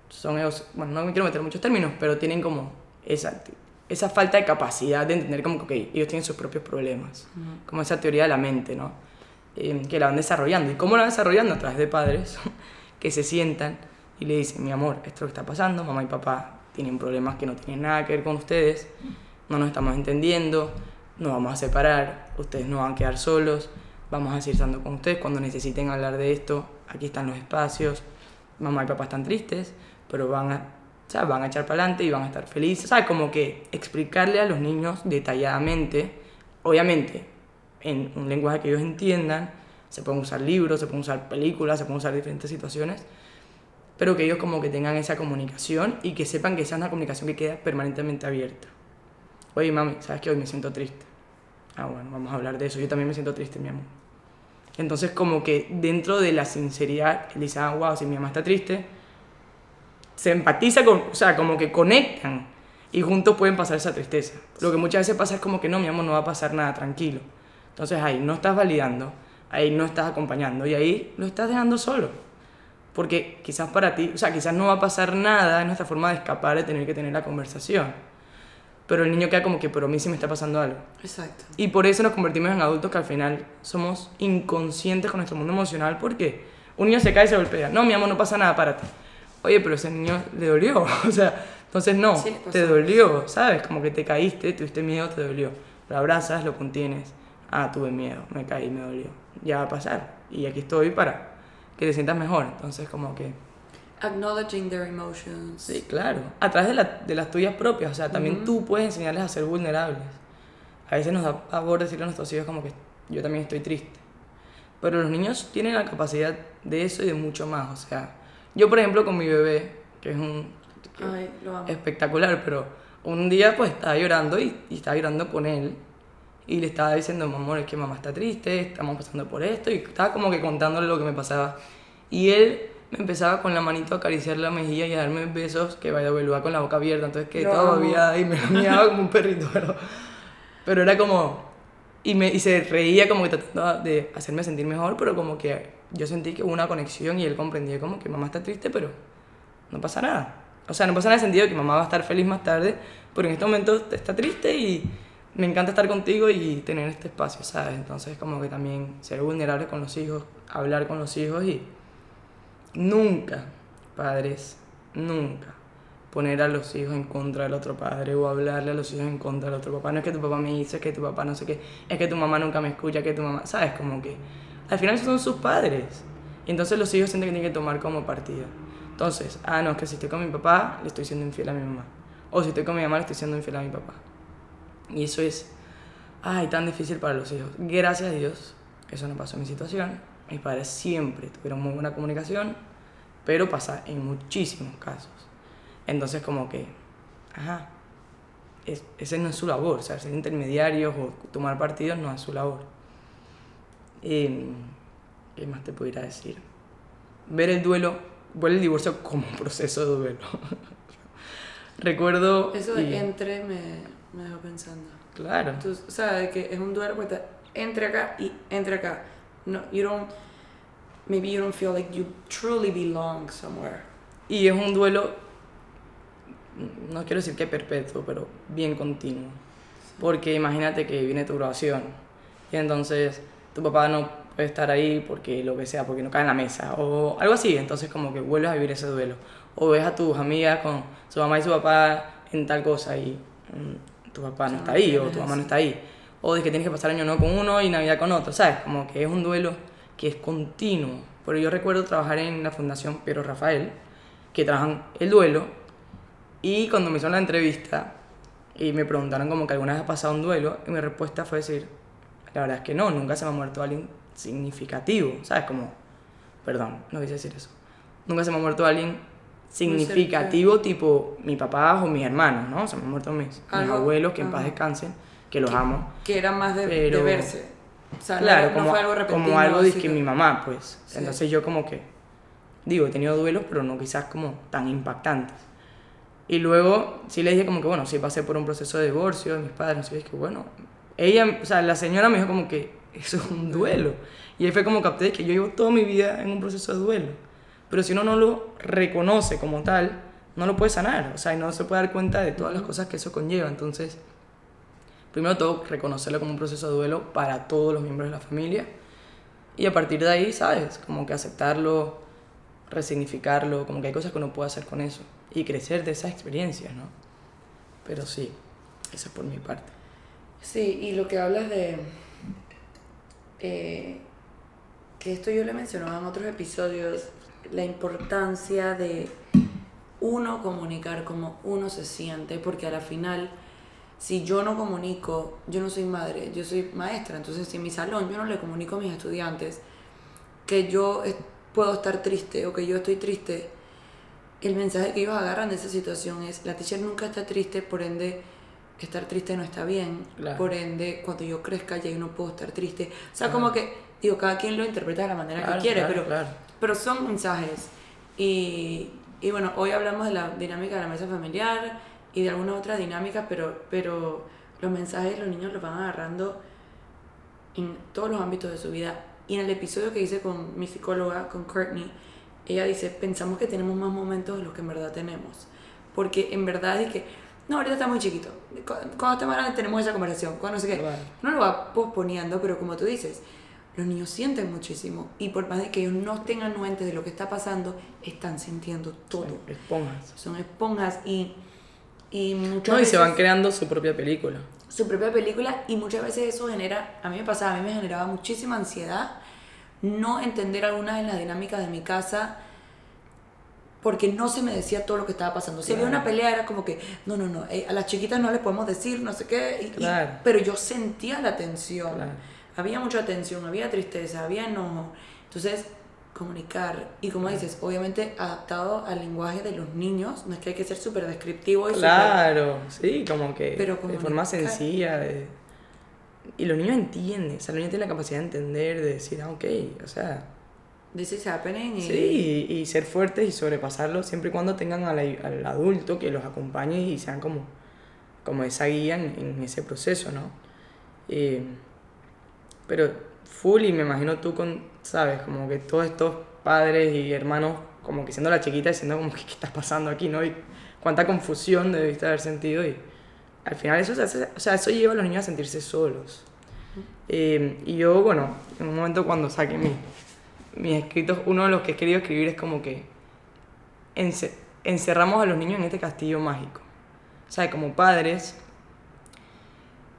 son ellos, bueno, no me quiero meter muchos términos, pero tienen como esa, esa falta de capacidad de entender como que ok, ellos tienen sus propios problemas, como esa teoría de la mente, ¿no? Eh, que la van desarrollando. ¿Y cómo la van desarrollando? A través de padres que se sientan y le dicen, mi amor, esto que está pasando, mamá y papá tienen problemas que no tienen nada que ver con ustedes, no nos estamos entendiendo, nos vamos a separar, ustedes no van a quedar solos, vamos a seguir estando con ustedes cuando necesiten hablar de esto, aquí están los espacios, mamá y papá están tristes, pero van a, o sea, van a echar para adelante y van a estar felices, ¿sabes? Como que explicarle a los niños detalladamente, obviamente en un lenguaje que ellos entiendan, se pueden usar libros, se pueden usar películas, se pueden usar diferentes situaciones, pero que ellos como que tengan esa comunicación y que sepan que esa es una comunicación que queda permanentemente abierta. Oye, mami, ¿sabes que hoy me siento triste? Ah, bueno, vamos a hablar de eso. Yo también me siento triste, mi amor. Entonces, como que dentro de la sinceridad, él dice, ah, wow, si mi mamá está triste, se empatiza con, o sea, como que conectan y juntos pueden pasar esa tristeza. Lo que muchas veces pasa es como que no, mi amor, no va a pasar nada, tranquilo. Entonces ahí no estás validando, ahí no estás acompañando y ahí lo estás dejando solo. Porque quizás para ti, o sea, quizás no va a pasar nada, es nuestra forma de escapar de tener que tener la conversación. Pero el niño queda como que, pero a mí sí me está pasando algo. Exacto. Y por eso nos convertimos en adultos que al final somos inconscientes con nuestro mundo emocional porque un niño se cae y se golpea. No, mi amor, no pasa nada, párate. Oye, pero ese niño le dolió. O sea, entonces no, Sí, te dolió, ¿sabes? Como que te caíste, tuviste miedo, te dolió. Lo abrazas, lo contienes. Ah, tuve miedo, me caí, me dolió. Ya va a pasar. Y aquí estoy para que te sientas mejor. Entonces, como que... Acknowledging their emotions. Sí, claro. A través de, la- de las tuyas propias. O sea, también Ujú. tú puedes enseñarles a ser vulnerables. A veces nos da pavor decirle a nuestros hijos como que yo también estoy triste. Pero los niños tienen la capacidad de eso y de mucho más. O sea, yo por ejemplo con mi bebé, que es un que Ay, lo amo. espectacular, pero un día pues estaba llorando y, y estaba llorando con él. Y le estaba diciendo, amor, es que mamá está triste, estamos pasando por esto. Y estaba como que contándole lo que me pasaba. Y él me empezaba con la manito a acariciar la mejilla y a darme besos, que vaya a con la boca abierta. Entonces que Lo todavía, y me miaba como un perrito, pero, pero era como... Y, me, y se reía como que tratando de hacerme sentir mejor, pero como que yo sentí que hubo una conexión y él comprendía como que mamá está triste, pero no pasa nada. O sea, no pasa nada en el sentido de que mamá va a estar feliz más tarde, pero en este momento está triste y me encanta estar contigo y tener este espacio, ¿sabes? Entonces, como que también ser vulnerable con los hijos, hablar con los hijos y nunca, padres, nunca poner a los hijos en contra del otro padre o hablarle a los hijos en contra del otro papá. No es que tu papá me hizo, es que tu papá no sé qué, es que tu mamá nunca me escucha, es que tu mamá, ¿sabes? Como que al final son sus padres. Y entonces los hijos sienten que tienen que tomar como partido. Entonces, ah, no, es que si estoy con mi papá, le estoy siendo infiel a mi mamá. O si estoy con mi mamá, le estoy siendo infiel a mi papá. Y eso es, ay, tan difícil para los hijos. Gracias a Dios, eso no pasó en mi situación. Mis padres siempre tuvieron muy buena comunicación, pero pasa en muchísimos casos. Entonces, como que, ajá, es, ese no es su labor, o sea, ser intermediarios o tomar partidos no es su labor. Em, ¿Qué más te pudiera decir? Ver el duelo vuelve el divorcio como un proceso de duelo. Recuerdo... Eso de y- entre me, me dejó pensando. Claro. Tú sabes que es un duelo porque está entre acá y entre acá. No, you don't, maybe you don't feel like you truly belong somewhere. Y es un duelo, no quiero decir que perpetuo, pero bien continuo. Porque imagínate que viene tu graduación y entonces tu papá no puede estar ahí porque lo que sea, porque no cae en la mesa o algo así. Entonces como que vuelves a vivir ese duelo. O ves a tus amigas con su mamá y su papá en tal cosa y mm, tu papá no está ahí o tu mamá no está ahí. O de que tienes que pasar año nuevo con uno y Navidad con otro, ¿sabes? Como que es un duelo que es continuo. Pero yo recuerdo trabajar en la Fundación Piero Rafael, que trabajan el duelo, y cuando me hicieron la entrevista y me preguntaron como que alguna vez ha pasado un duelo, y mi respuesta fue decir, la verdad es que no, nunca se me ha muerto alguien significativo, ¿sabes? Como, perdón, no quise decir eso. Nunca se me ha muerto alguien significativo, tipo mi papá o mis hermanos, ¿no? Se me han muerto mis, mis abuelos, que en paz descansen, que los Que- amo. Que era más de, verse. O sea, no- Claro, no, como, fue algo como algo de que- mi mamá, pues. Sí. Entonces yo como que, digo, he tenido duelos, pero no quizás como tan impactantes. Y luego sí le dije como que, bueno, sí pasé por un proceso de divorcio de mis padres, no sé, es que bueno, ella, o sea, la señora me dijo como que eso es un duelo. Y ahí fue como capté que yo llevo toda mi vida en un proceso de duelo. Pero si uno no lo reconoce como tal, no lo puede sanar, o sea, y no se puede dar cuenta de todas las cosas que eso conlleva. Entonces, primero todo, reconocerlo como un proceso de duelo para todos los miembros de la familia. Y a partir de ahí, ¿sabes? Como que aceptarlo, resignificarlo, como que hay cosas que uno puede hacer con eso. Y crecer de esas experiencias, ¿no? Pero sí, eso es por mi parte. Sí, y lo que hablas de. eh, que esto yo le mencionaba en otros episodios, la importancia de uno comunicar como uno se siente, porque a la final, si yo no comunico, yo no soy madre, yo soy maestra, entonces si en mi salón yo no le comunico a mis estudiantes que yo puedo estar triste o que yo estoy triste, el mensaje que ellos agarran de esa situación es, la teacher nunca está triste, por ende, estar triste no está bien, Claro. por ende, cuando yo crezca ya yo no puedo estar triste. O sea, como que, digo, cada quien lo interpreta de la manera Claro, que quiere, pero. Pero son mensajes. Y, y bueno, hoy hablamos de la dinámica de la mesa familiar y de algunas otras dinámicas, pero, pero los mensajes los niños los van agarrando en todos los ámbitos de su vida. Y en el episodio que hice con mi psicóloga, con Courtney, ella dice, pensamos que tenemos más momentos de los que en verdad tenemos. Porque en verdad es que, no, ahorita está muy chiquito. Cu- Cuando esté más grande tenemos esa conversación. Cuando no sé qué. Claro. No lo va posponiendo, pero como tú dices, los niños sienten muchísimo. Y por más de que ellos no estén anuentes de lo que está pasando, están sintiendo todo. Esponjas. Son esponjas y, y muchas No, y se van creando su propia película. su propia película y muchas veces eso genera, a mí me pasaba, a mí me generaba muchísima ansiedad no entender algunas de las dinámicas de mi casa porque no se me decía todo lo que estaba pasando. Si había Claro. una pelea era como que, no, no, no, eh, a las chiquitas no les podemos decir, no sé qué, y- y- Claro. pero yo sentía la tensión. Claro. Había mucha tensión, había tristeza, había enojo. Entonces, comunicar, y como dices, obviamente adaptado al lenguaje de los niños, no es que hay que ser súper descriptivo y Claro, sí, como que Pero de forma sencilla. de- Y los niños entienden, o sea, los niños tienen la capacidad de entender, de decir, ah, ok, o sea, This is happening. y- sí, y, y ser fuertes y sobrepasarlo siempre y cuando tengan al, al adulto que los acompañe y sean como, como esa guía en, en ese proceso, ¿no? Eh, pero full y me imagino tú con, ¿sabes? Como que todos estos padres y hermanos como que siendo la chiquita diciendo como que qué está pasando aquí, ¿no? Y cuánta confusión debiste haber sentido y al final eso, se hace- o sea, eso lleva a los niños a sentirse solos. Eh, y yo, bueno, en un momento cuando saqué mi, mis escritos, uno de los que he querido escribir es como que ence- encerramos a los niños en este castillo mágico. O sea, como padres,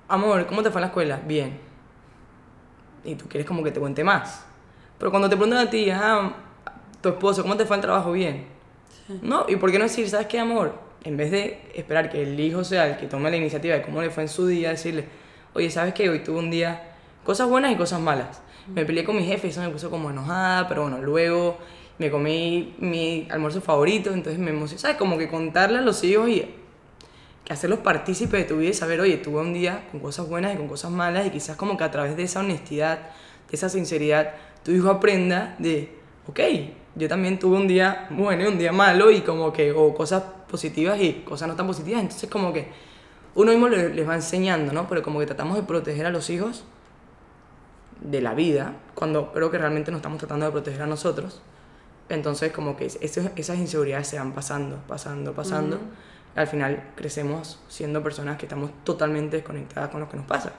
amor, ¿cómo te fue en la escuela? Bien. Y tú quieres como que te cuente más. Pero cuando te preguntan a ti, ah, tu esposo, ¿cómo te fue el trabajo? Bien. No, ¿y por qué no decir, ¿sabes qué, amor? En vez de esperar que el hijo sea el que tome la iniciativa de cómo le fue en su día, decirle, oye, ¿sabes qué? Hoy tuve un día, cosas buenas y cosas malas. Me peleé con mi jefe y eso me puso como enojada, pero bueno, luego me comí mi almuerzo favorito, entonces me emocioné. ¿Sabes? Como que contarle a los hijos y que hacerlos partícipes de tu vida y saber, oye, tuve un día con cosas buenas y con cosas malas y quizás como que a través de esa honestidad, de esa sinceridad, tu hijo aprenda de, ok, yo también tuve un día bueno y un día malo y como que, o cosas positivas y cosas no tan positivas, entonces como que uno mismo les va enseñando, ¿no? Pero como que tratamos de proteger a los hijos de la vida, cuando creo que realmente nos estamos tratando de proteger a nosotros. Entonces como que esas inseguridades se van pasando, pasando, pasando. Al final crecemos siendo personas que estamos totalmente desconectadas con lo que nos pasa.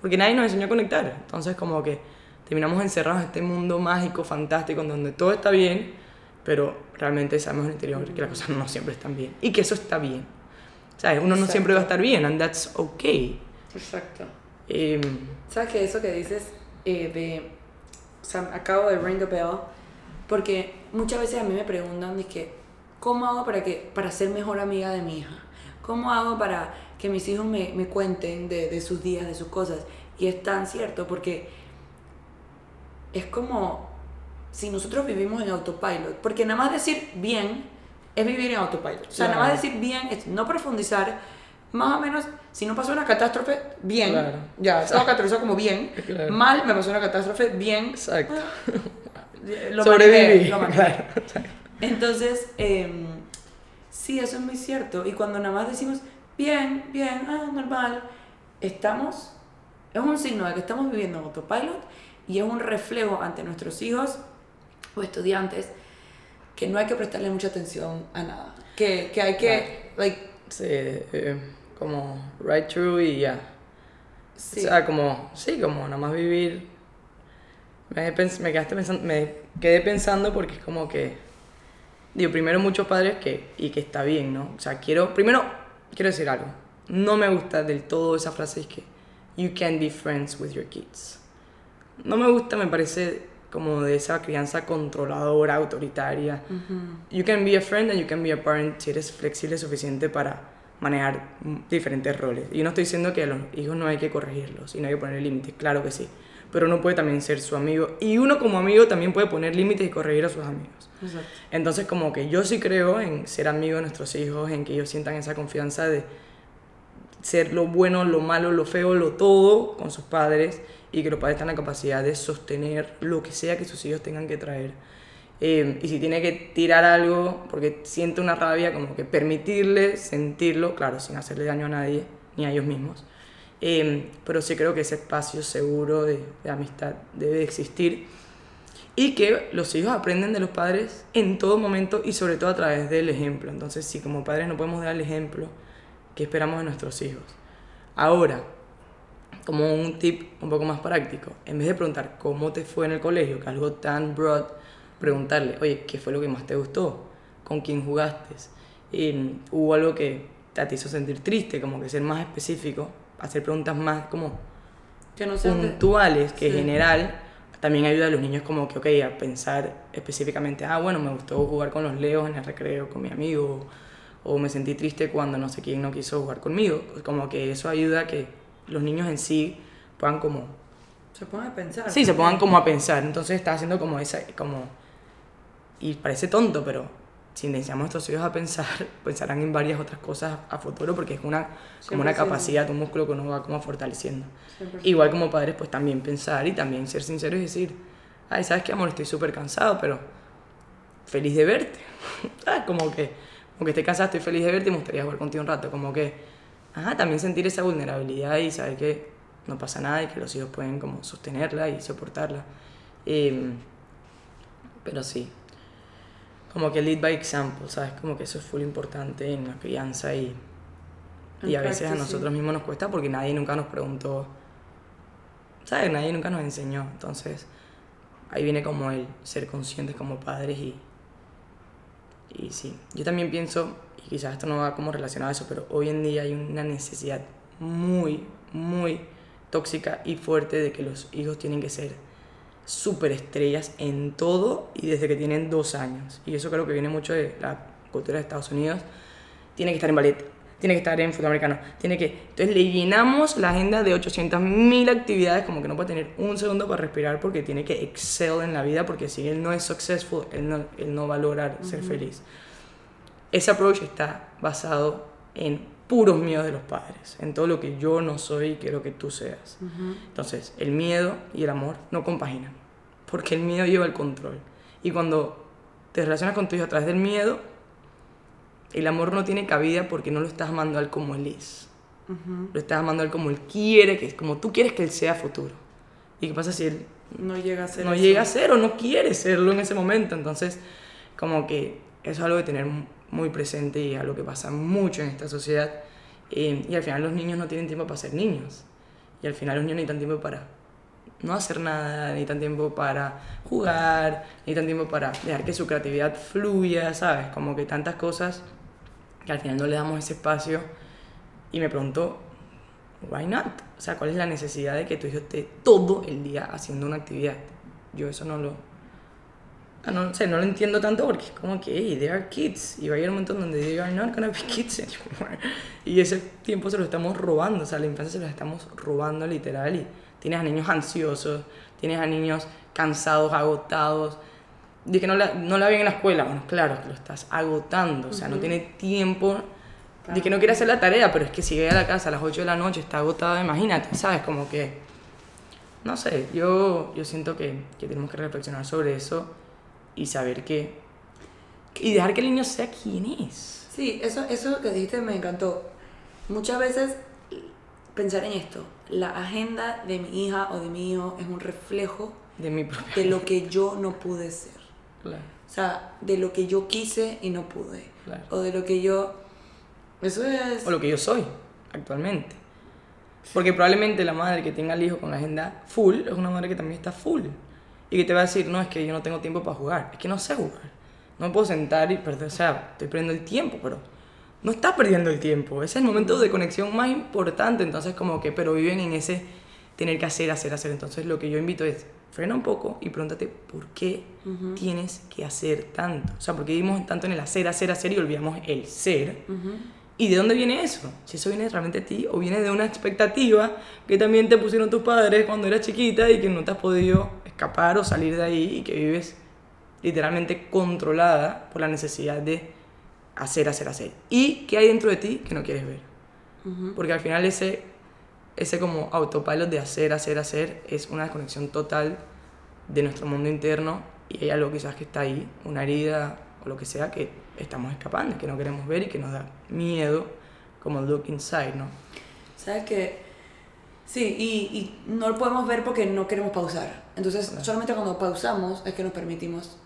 Porque nadie nos enseñó a conectar. Entonces como que terminamos encerrados en este mundo mágico, fantástico, en donde todo está bien, pero realmente sabemos en el interior que las cosas no siempre están bien. Y que eso está bien. ¿Sabes? Uno no siempre va a estar bien, and that's okay. Exacto. Em, ¿Sabes que eso que dices eh, de... O sea, acabo de ring the bell, porque muchas veces a mí me preguntan, que, ¿cómo hago para, que, para ser mejor amiga de mi hija? ¿Cómo hago para que mis hijos me, me cuenten de, de sus días, de sus cosas? Y es tan cierto, porque es como si nosotros vivimos en autopilot, porque nada más decir bien es vivir en autopilot. O sea, nada más decir bien es no profundizar, más o menos, si no pasó una catástrofe, bien. Claro. Ya, estaba categorizado como bien. Mal, me pasó una catástrofe, bien. Exacto. lo Sobreviví. Lo claro. Entonces, eh, sí, eso es muy cierto. Y cuando nada más decimos bien, bien, ah, normal, estamos, es un signo de que estamos viviendo en autopilot y es un reflejo ante nuestros hijos o estudiantes que no hay que prestarle mucha atención a nada. Que, que hay que, like... Sí, eh, como right through y ya. Sí. O sea, como, sí, como nada más vivir. Me, me, quedaste pensando, me quedé pensando porque es como que, digo, primero muchos padres que, y que está bien, ¿no? O sea, quiero, primero, quiero decir algo. No me gusta del todo esa frase es que, you can be friends with your kids no me gusta, me parece como de esa crianza controladora, autoritaria. You can be a friend and you can be a parent si eres flexible suficiente para manejar diferentes roles. Y no estoy diciendo que a los hijos no hay que corregirlos y no hay que poner límites, claro que sí. Pero uno puede también ser su amigo. Y uno como amigo también puede poner límites y corregir a sus amigos. Entonces como que yo sí creo en ser amigo de nuestros hijos, en que ellos sientan esa confianza de ser lo bueno, lo malo, lo feo, lo todo con sus padres y que los padres tengan la capacidad de sostener lo que sea que sus hijos tengan que traer. Eh, y si tiene que tirar algo porque siente una rabia, como que permitirle sentirlo, claro, sin hacerle daño a nadie, ni a ellos mismos. Eh, pero sí creo que ese espacio seguro de, de amistad debe existir y que los hijos aprenden de los padres en todo momento y sobre todo a través del ejemplo. Entonces, si como padres no podemos dar el ejemplo que esperamos de nuestros hijos. Ahora, como un tip un poco más práctico, en vez de preguntar cómo te fue en el colegio, que algo tan broad, preguntarle, oye, ¿qué fue lo que más te gustó? ¿Con quién jugaste? Y, ¿Hubo algo que te hizo sentir triste? Como que ser más específico, hacer preguntas más como que no puntuales, que en general también ayuda a los niños como que, ok, a pensar específicamente, ah, bueno, me gustó jugar con los leos en el recreo con mi amigo, o me sentí triste cuando no sé quién no quiso jugar conmigo. Como que eso ayuda a que los niños en sí puedan como... Se pongan a pensar. Sí, se pongan como a pensar. Entonces está haciendo como esa... Como, y parece tonto, pero si enseñamos a nuestros hijos a pensar, pensarán en varias otras cosas a futuro porque es una, como una capacidad, un músculo que uno va como fortaleciendo. Igual como padres, pues también pensar y también ser sinceros y decir, ay, ¿sabes qué, amor? Estoy súper cansado, pero feliz de verte. ¿Sabes? Como que, aunque esté cansado, estoy feliz de verte y me gustaría jugar contigo un rato. Como que ajá, también sentir esa vulnerabilidad y saber que no pasa nada y que los hijos pueden como sostenerla y soportarla. Em, pero sí, como que lead by example, ¿sabes? Como que eso es full importante en la crianza y, y a veces a nosotros mismos nos cuesta porque nadie nunca nos preguntó, ¿sabes? Nadie nunca nos enseñó. Entonces, ahí viene como el ser conscientes como padres y, y sí, yo también pienso quizás esto no va como relacionado a eso, pero hoy en día hay una necesidad muy, muy tóxica y fuerte de que los hijos tienen que ser súper estrellas en todo y desde que tienen dos años. Y eso creo que viene mucho de la cultura de Estados Unidos. Tiene que estar en ballet, tiene que estar en fútbol americano, tiene que... Entonces le llenamos la agenda de 800.000 actividades como que no puede tener un segundo para respirar porque tiene que excel en la vida porque si él no es successful, él no, él no va a lograr ser feliz ese approach está basado en puros miedos de los padres, en todo lo que yo no soy y quiero que tú seas. Entonces, el miedo y el amor no compaginan, porque el miedo lleva el control. Y cuando te relacionas con tu hijo a través del miedo, el amor no tiene cabida porque no lo estás amando a él como él es. Lo estás amando a él como él quiere, que es como tú quieres que él sea futuro. ¿Y qué pasa si él no llega a ser no llega a ser o no quiere serlo en ese momento? Entonces, como que eso es algo de tener muy presente y algo que pasa mucho en esta sociedad. Eh, y al final los niños no tienen tiempo para ser niños. Y al final los niños necesitan tiempo para no hacer nada, necesitan tiempo para jugar, necesitan tiempo para dejar que su creatividad fluya, ¿sabes? Como que tantas cosas que al final no le damos ese espacio. Y me pregunto, why not? O sea, ¿cuál es la necesidad de que tu hijo esté todo el día haciendo una actividad? Yo eso no lo... Ah, no sé, no lo entiendo tanto porque es como que, hey, they are kids. Y va a llegar un momento donde they are not gonna be kids anymore. Y ese tiempo se lo estamos robando, o sea, la infancia se lo estamos robando literal. Y tienes a niños ansiosos, tienes a niños cansados, agotados. De que no la, no la ven en la escuela, bueno, claro que lo estás agotando, o sea, no tiene tiempo de que no quiere hacer la tarea, pero es que si llega a la casa a las 8 de la noche está agotado, imagínate, ¿sabes? Como que, no sé, yo, yo siento que, que tenemos que reflexionar sobre eso y saber que, y dejar que el niño sea quien es. Sí, eso, eso que dijiste me encantó. Muchas veces pensar en esto, la agenda de mi hija o de mi hijo es un reflejo de, mi propia de lo que yo no pude ser. Claro. O sea, de lo que yo quise y no pude. Claro. O de lo que yo... Eso es... O lo que yo soy actualmente. Porque probablemente la madre que tenga al hijo con la agenda full es una madre que también está full. Y que te va a decir, no, es que yo no tengo tiempo para jugar. Es que no sé jugar. No me puedo sentar y perder, o sea, estoy perdiendo el tiempo, pero no estás perdiendo el tiempo. Ese es el momento de conexión más importante. Entonces, como que, pero viven en ese tener que hacer, hacer, hacer. Entonces, lo que yo invito es, frena un poco y pregúntate, ¿por qué Ujú. tienes que hacer tanto? O sea, ¿por qué vivimos tanto en el hacer, hacer, hacer y olvidamos el ser? Ujú. ¿Y de dónde viene eso? Si eso viene realmente de ti o viene de una expectativa que también te pusieron tus padres cuando eras chiquita y que no te has podido escapar o salir de ahí y que vives literalmente controlada por la necesidad de hacer, hacer, hacer. ¿Y qué hay dentro de ti que no quieres ver? Ujú. Porque al final ese, ese como autopilot de hacer, hacer, hacer es una desconexión total de nuestro mundo interno y hay algo quizás que está ahí, una herida o lo que sea que estamos escapando, que no queremos ver y que nos da miedo como look inside, ¿no? ¿Sabes qué? Sí, y, y no lo podemos ver porque no queremos pausar. Entonces, Claro. solamente cuando pausamos es que nos permitimos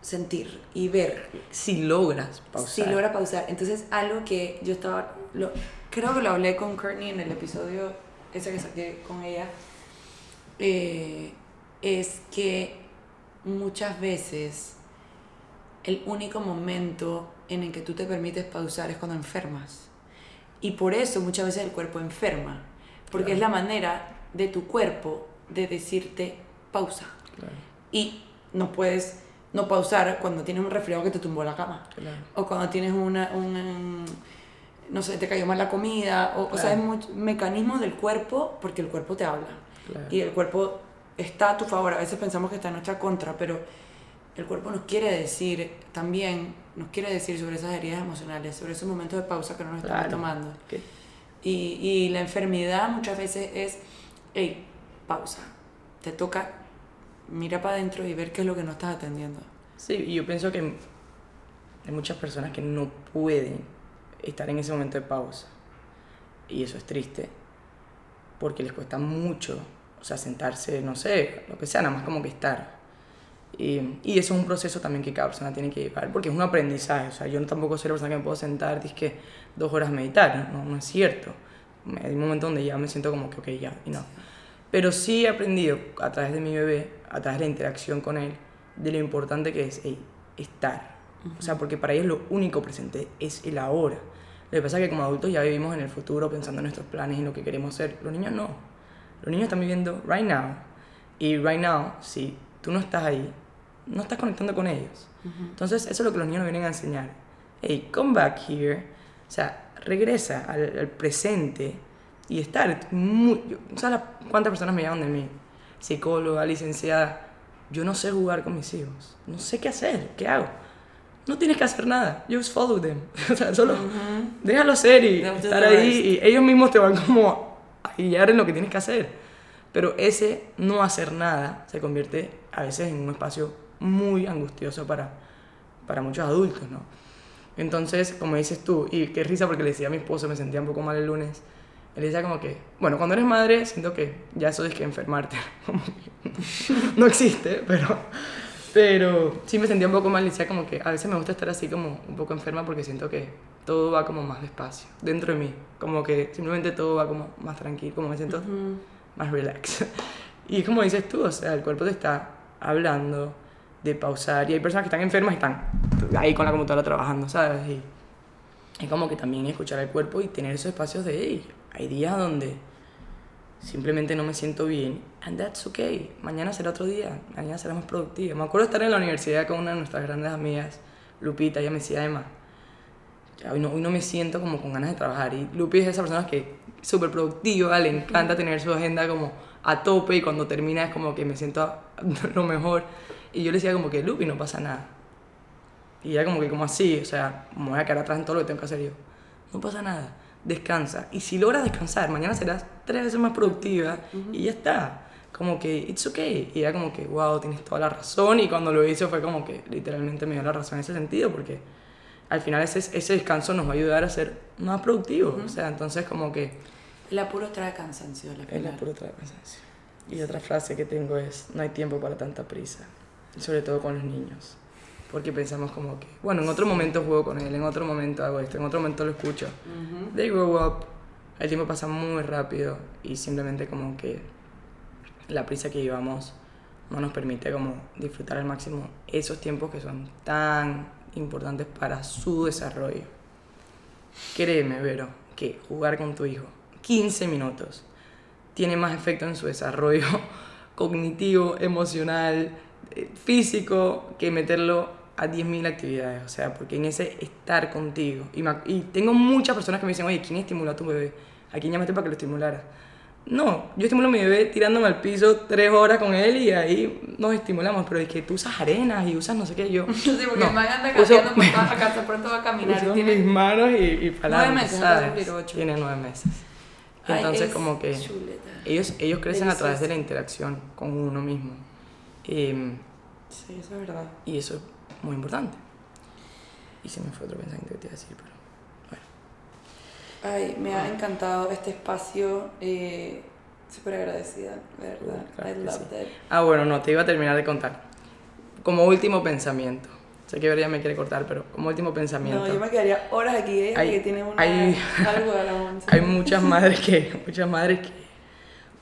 sentir y ver. Si logras pausar. Si logra pausar. Entonces, algo que yo estaba. Lo, creo que lo hablé con Courtney en el episodio ese que saqué con ella. eh, es que muchas veces el único momento en el que tú te permites pausar es cuando enfermas. Y por eso muchas veces el cuerpo enferma. Porque Claro. es la manera de tu cuerpo de decirte pausa. Claro, Y no puedes no pausar cuando tienes un resfriado que te tumbó la cama. claro. O cuando tienes una, un, no sé, te cayó mal la comida. O, o sea, es mucho- mecanismos del cuerpo porque el cuerpo te habla. Y el cuerpo está a tu favor. A veces pensamos que está en nuestra contra, pero el cuerpo nos quiere decir también, nos quiere decir sobre esas heridas emocionales, sobre esos momentos de pausa que no nos estamos tomando. Que- Y, y la enfermedad muchas veces es, hey, pausa. Te toca, mira para adentro y ver qué es lo que no estás atendiendo. Sí, y yo pienso que hay muchas personas que no pueden estar en ese momento de pausa. Y eso es triste, porque les cuesta mucho, o sea, sentarse, no sé, lo que sea, nada más como que estar. Y, y eso es un proceso también que cada persona tiene que llevar, porque es un aprendizaje. O sea, yo tampoco soy la persona que me puedo sentar, que dos horas a meditar, no, no es cierto. Hay un momento donde ya me siento como que, ok, ya, y no. Pero sí he aprendido a través de mi bebé, a través de la interacción con él, de lo importante que es ey, estar. O sea, porque para ellos lo único presente es el ahora. Lo que pasa es que como adultos ya vivimos en el futuro pensando en nuestros planes y en lo que queremos ser. Los niños no. Los niños están viviendo right now. Y right now, si tú no estás ahí, no estás conectando con ellos. Entonces, eso es lo que los niños nos vienen a enseñar. Hey, come back here. O sea, regresa al, al presente y estar. Muy, yo- ¿Sabes cuántas personas me llaman de mí? Psicóloga, licenciada. Yo no sé jugar con mis hijos. No sé qué hacer. ¿Qué hago? No tienes que hacer nada. Just follow them. o sea, solo déjalo ser y estar ahí. Y ellos mismos te van como a guiar en lo que tienes que hacer. Pero ese no hacer nada se convierte a veces en un espacio muy angustioso para, para muchos adultos, ¿no? Entonces, como dices tú, y qué risa porque le decía a mi esposo, me sentía un poco mal el lunes, él decía como que, bueno, cuando eres madre, siento que ya eso es que enfermarte, no existe, pero, pero sí me sentía un poco mal, y decía como que a veces me gusta estar así como un poco enferma porque siento que todo va como más despacio, dentro de mí, como que simplemente todo va como más tranquilo, como me siento más relax. Y como dices tú, o sea, el cuerpo te está hablando de pausar, y hay personas que están enfermas y están ahí con la computadora trabajando, ¿sabes? Y es como que también escuchar al cuerpo y tener esos espacios de, hey, hay días donde simplemente no me siento bien, and that's okay. Mañana será otro día, mañana será más productivo. Me acuerdo estar en la universidad con una de nuestras grandes amigas, Lupita, ella me decía, Emma, hoy no, hoy no me siento como con ganas de trabajar. Y Lupi es esa persona que es súper productiva, le encanta tener su agenda como a tope y cuando termina es como que me siento lo mejor. Y yo le decía como que, Lupi, no pasa nada. Y ella como que como así, o sea, me voy a quedar atrás en todo lo que tengo que hacer yo. No pasa nada descansa. Y si logras descansar, mañana serás tres veces más productiva y ya está. Como que, it's okay. Y ya como que, wow, tienes toda la razón. Y cuando lo hizo fue como que literalmente me dio la razón en ese sentido, porque al final ese, ese descanso nos va a ayudar a ser más productivos. O sea, entonces como que... El apuro trae cansancio. La el apuro trae cansancio. Y otra frase que tengo es, no hay tiempo para tanta prisa. sobre todo con los niños porque pensamos como que, bueno, en otro momento juego con él, en otro momento hago esto, en otro momento lo escucho. They grow up, el tiempo pasa muy rápido y simplemente como que la prisa que llevamos no nos permite como disfrutar al máximo esos tiempos que son tan importantes para su desarrollo. Créeme, Vero, que jugar con tu hijo 15 minutos tiene más efecto en su desarrollo cognitivo, emocional, eh, físico, que meterlo a 10.000 actividades, o sea, porque en ese estar contigo. Y, y, tengo muchas personas que me dicen, oye, ¿quién estimula a tu bebé? ¿A quién llamaste para que lo estimulara? No, yo estimulo a mi bebé tirándome al piso tres horas con él y ahí nos estimulamos, pero es que tú usas arenas y usas no sé qué, yo... Sí, porque no, el man anda cambiando por toda la casa, pronto va a caminar. Uso tiene mis manos y, y para Nueve meses, ¿sabes? Tiene nueve meses. Entonces, como que ellos, ellos crecen a través de la interacción con uno mismo. Eh, sí, eso es verdad. Y eso muy importante. Y se me fue otro pensamiento que te iba a decir, pero bueno. Ay, me ha encantado este espacio. Eh, Súper agradecida, de verdad. Ah, bueno, no, te iba a terminar de contar. Como último pensamiento. Sé que Vería me quiere cortar, pero como último pensamiento. No, yo me quedaría horas aquí, ¿eh? hay, que tiene una, hay, algo de la once. Hay muchas madres que, muchas madres que,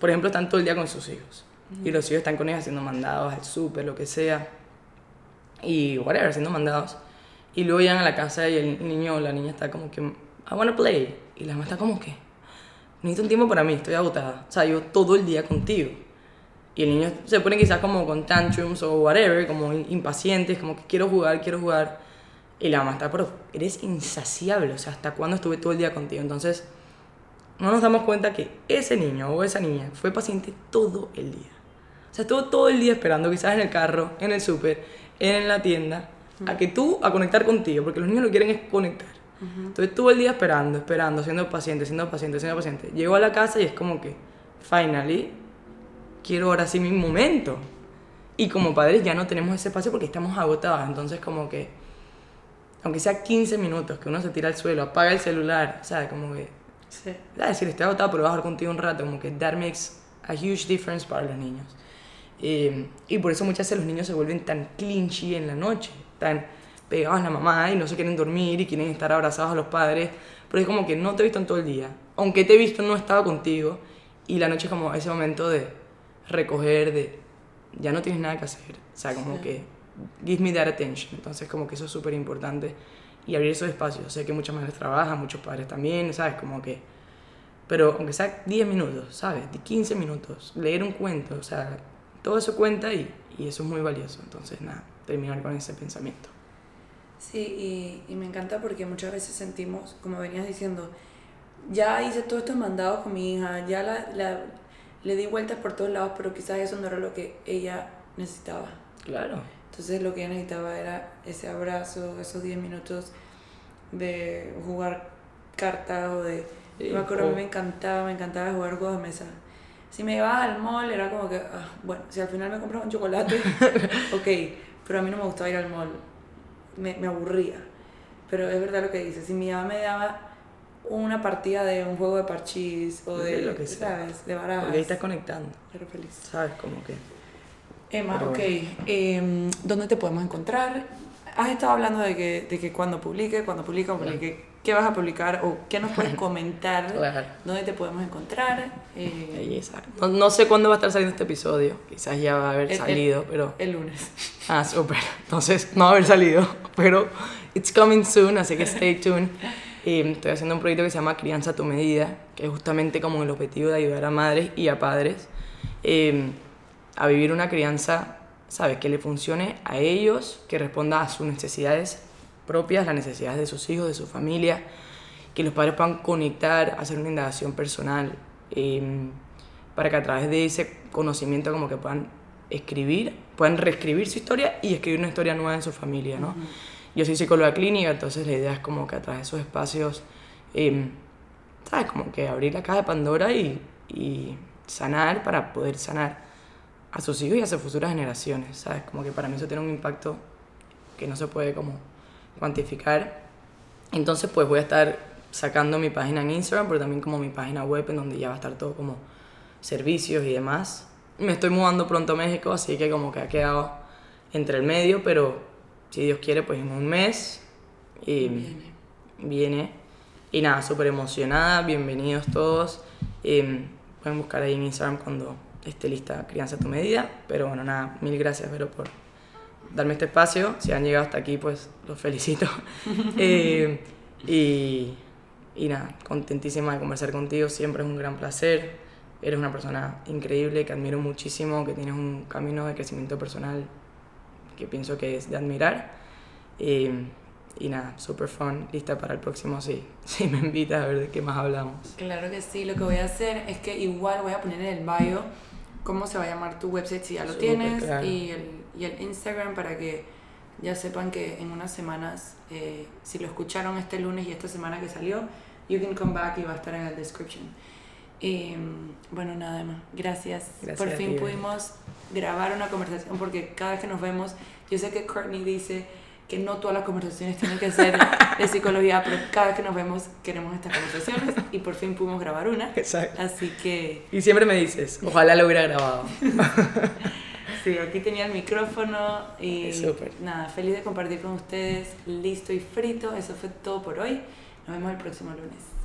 por ejemplo, están todo el día con sus hijos. Y los hijos están con ellos haciendo mandados al súper, lo que sea y whatever, haciendo mandados. Y luego llegan a la casa y el niño o la niña está como que, I wanna play. Y la mamá está como que, necesito un tiempo para mí, estoy agotada. O sea, yo todo el día contigo. Y el niño se pone quizás como con tantrums o whatever, como impacientes, como que quiero jugar, quiero jugar. Y la mamá está, pero eres insaciable, o sea, ¿hasta cuándo estuve todo el día contigo? Entonces, no nos damos cuenta que ese niño o esa niña fue paciente todo el día. O sea, estuvo todo el día esperando, quizás en el carro, en el súper, en la tienda a que tú, a conectar contigo, porque los niños lo quieren es conectar. Entonces todo el día esperando, esperando, siendo paciente, siendo paciente, siendo paciente. Llego a la casa y es como que, finally, quiero ahora sí mi momento. Y como padres ya no tenemos ese espacio porque estamos agotados. Entonces como que, aunque sea 15 minutos, que uno se tira al suelo, apaga el celular, ¿sabes? Como que, sí. es decir, estoy agotado, pero voy a jugar contigo un rato. Como que that makes a huge difference para los niños. Eh, y por eso muchas veces los niños se vuelven tan clinchy en la noche, tan pegados a la mamá y no se quieren dormir y quieren estar abrazados a los padres. Pero es como que no te he visto en todo el día. Aunque te he visto, no estaba contigo. Y la noche es como ese momento de recoger, de ya no tienes nada que hacer. O sea, como que give me that attention. Entonces, como que eso es súper importante. Y abrir esos espacios. Sé que muchas madres trabajan, muchos padres también, ¿sabes? Como que. Pero aunque sea 10 minutos, ¿sabes? 15 minutos, leer un cuento, o sea, todo eso cuenta y, y eso es muy valioso. Entonces, nada, terminar con ese pensamiento. Sí, y, y, me encanta porque muchas veces sentimos, como venías diciendo, ya hice todos estos mandados con mi hija, ya la, la, le di vueltas por todos lados, pero quizás eso no era lo que ella necesitaba. Claro. Entonces lo que ella necesitaba era ese abrazo, esos 10 minutos de jugar cartas o de... me acuerdo, a mí me encantaba, me encantaba jugar juegos de mesa si me ibas al mall era como que, ah, bueno, si al final me compras un chocolate, ok, pero a mí no me gustaba ir al mall. me, me aburría. Pero es verdad lo que dices, si mi mamá me daba una partida de un juego de parchís o de, De lo que sea. ¿sabes? De barajas. Porque ahí estás conectando, Pero feliz. ¿sabes? Como que... Emma, Pero ok, em, ¿dónde te podemos encontrar? Has estado hablando de que, de que cuando publique, cuando publique, cuando publique, ¿qué vas a publicar o qué nos puedes comentar? Claro. ¿Dónde te podemos encontrar? Eh. No, no sé cuándo va a estar saliendo este episodio, quizás ya va a haber El- el- salido, pero... el lunes. Ah, súper. Entonces, no va a haber salido, pero it's coming soon, así que stay tuned. Eh, estoy haciendo un proyecto que se llama Crianza a tu medida, que es justamente como el objetivo de ayudar a madres y a padres eh, a vivir una crianza, ¿sabes? Que le funcione a ellos, que responda a sus necesidades propias, las necesidades de sus hijos, de su familia, que los padres puedan conectar, hacer una indagación personal, eh, para que a través de ese conocimiento como que puedan escribir, puedan reescribir su historia y escribir una historia nueva en su familia, ¿no? Yo soy psicóloga clínica, entonces la idea es como que a través de esos espacios, eh, ¿sabes? Como que abrir la caja de Pandora y, y sanar para poder sanar a sus hijos y a sus futuras generaciones, ¿sabes? Como que para mí eso tiene un impacto que no se puede como cuantificar. Entonces pues voy a estar sacando mi página en Instagram, pero también como mi página web en donde ya va a estar todo como servicios y demás. Me estoy mudando pronto a México, así que como que ha quedado entre el medio, pero si Dios quiere pues en un mes y Viene. Y nada, súper emocionada, bienvenidos todos. Eh, pueden buscar ahí en Instagram cuando esté lista Crianza a tu medida. Pero bueno, nada, mil gracias, Vero, por darme este espacio. Si han llegado hasta aquí, pues los felicito. Eh, y, y nada, contentísima de conversar contigo, siempre es un gran placer. Eres una persona increíble que admiro muchísimo, que tienes un camino de crecimiento personal que pienso que es de admirar. Eh, y nada, super fun, lista para el próximo, sí. Si me invitas a ver de qué más hablamos. Claro que sí, lo que voy a hacer es que igual voy a poner en el bio cómo se va a llamar tu website si ya lo Súper, tienes claro. y, el, y el Instagram para que ya sepan que en unas semanas, eh, si lo escucharon este lunes y esta semana que salió, you can come back y va a estar en el description. Y, bueno, nada más, gracias. Gracias Por fin pudimos grabar una conversación porque cada vez que nos vemos, yo sé que Courtney dice que no todas las conversaciones tienen que ser de psicología, pero cada vez que nos vemos queremos estas conversaciones y por fin pudimos grabar una. Exacto. Así que Y siempre me dices, ojalá lo hubiera grabado. sí, aquí tenía el micrófono y Súper. nada, feliz de compartir con ustedes, listo y frito. Eso fue todo por hoy. Nos vemos el próximo lunes.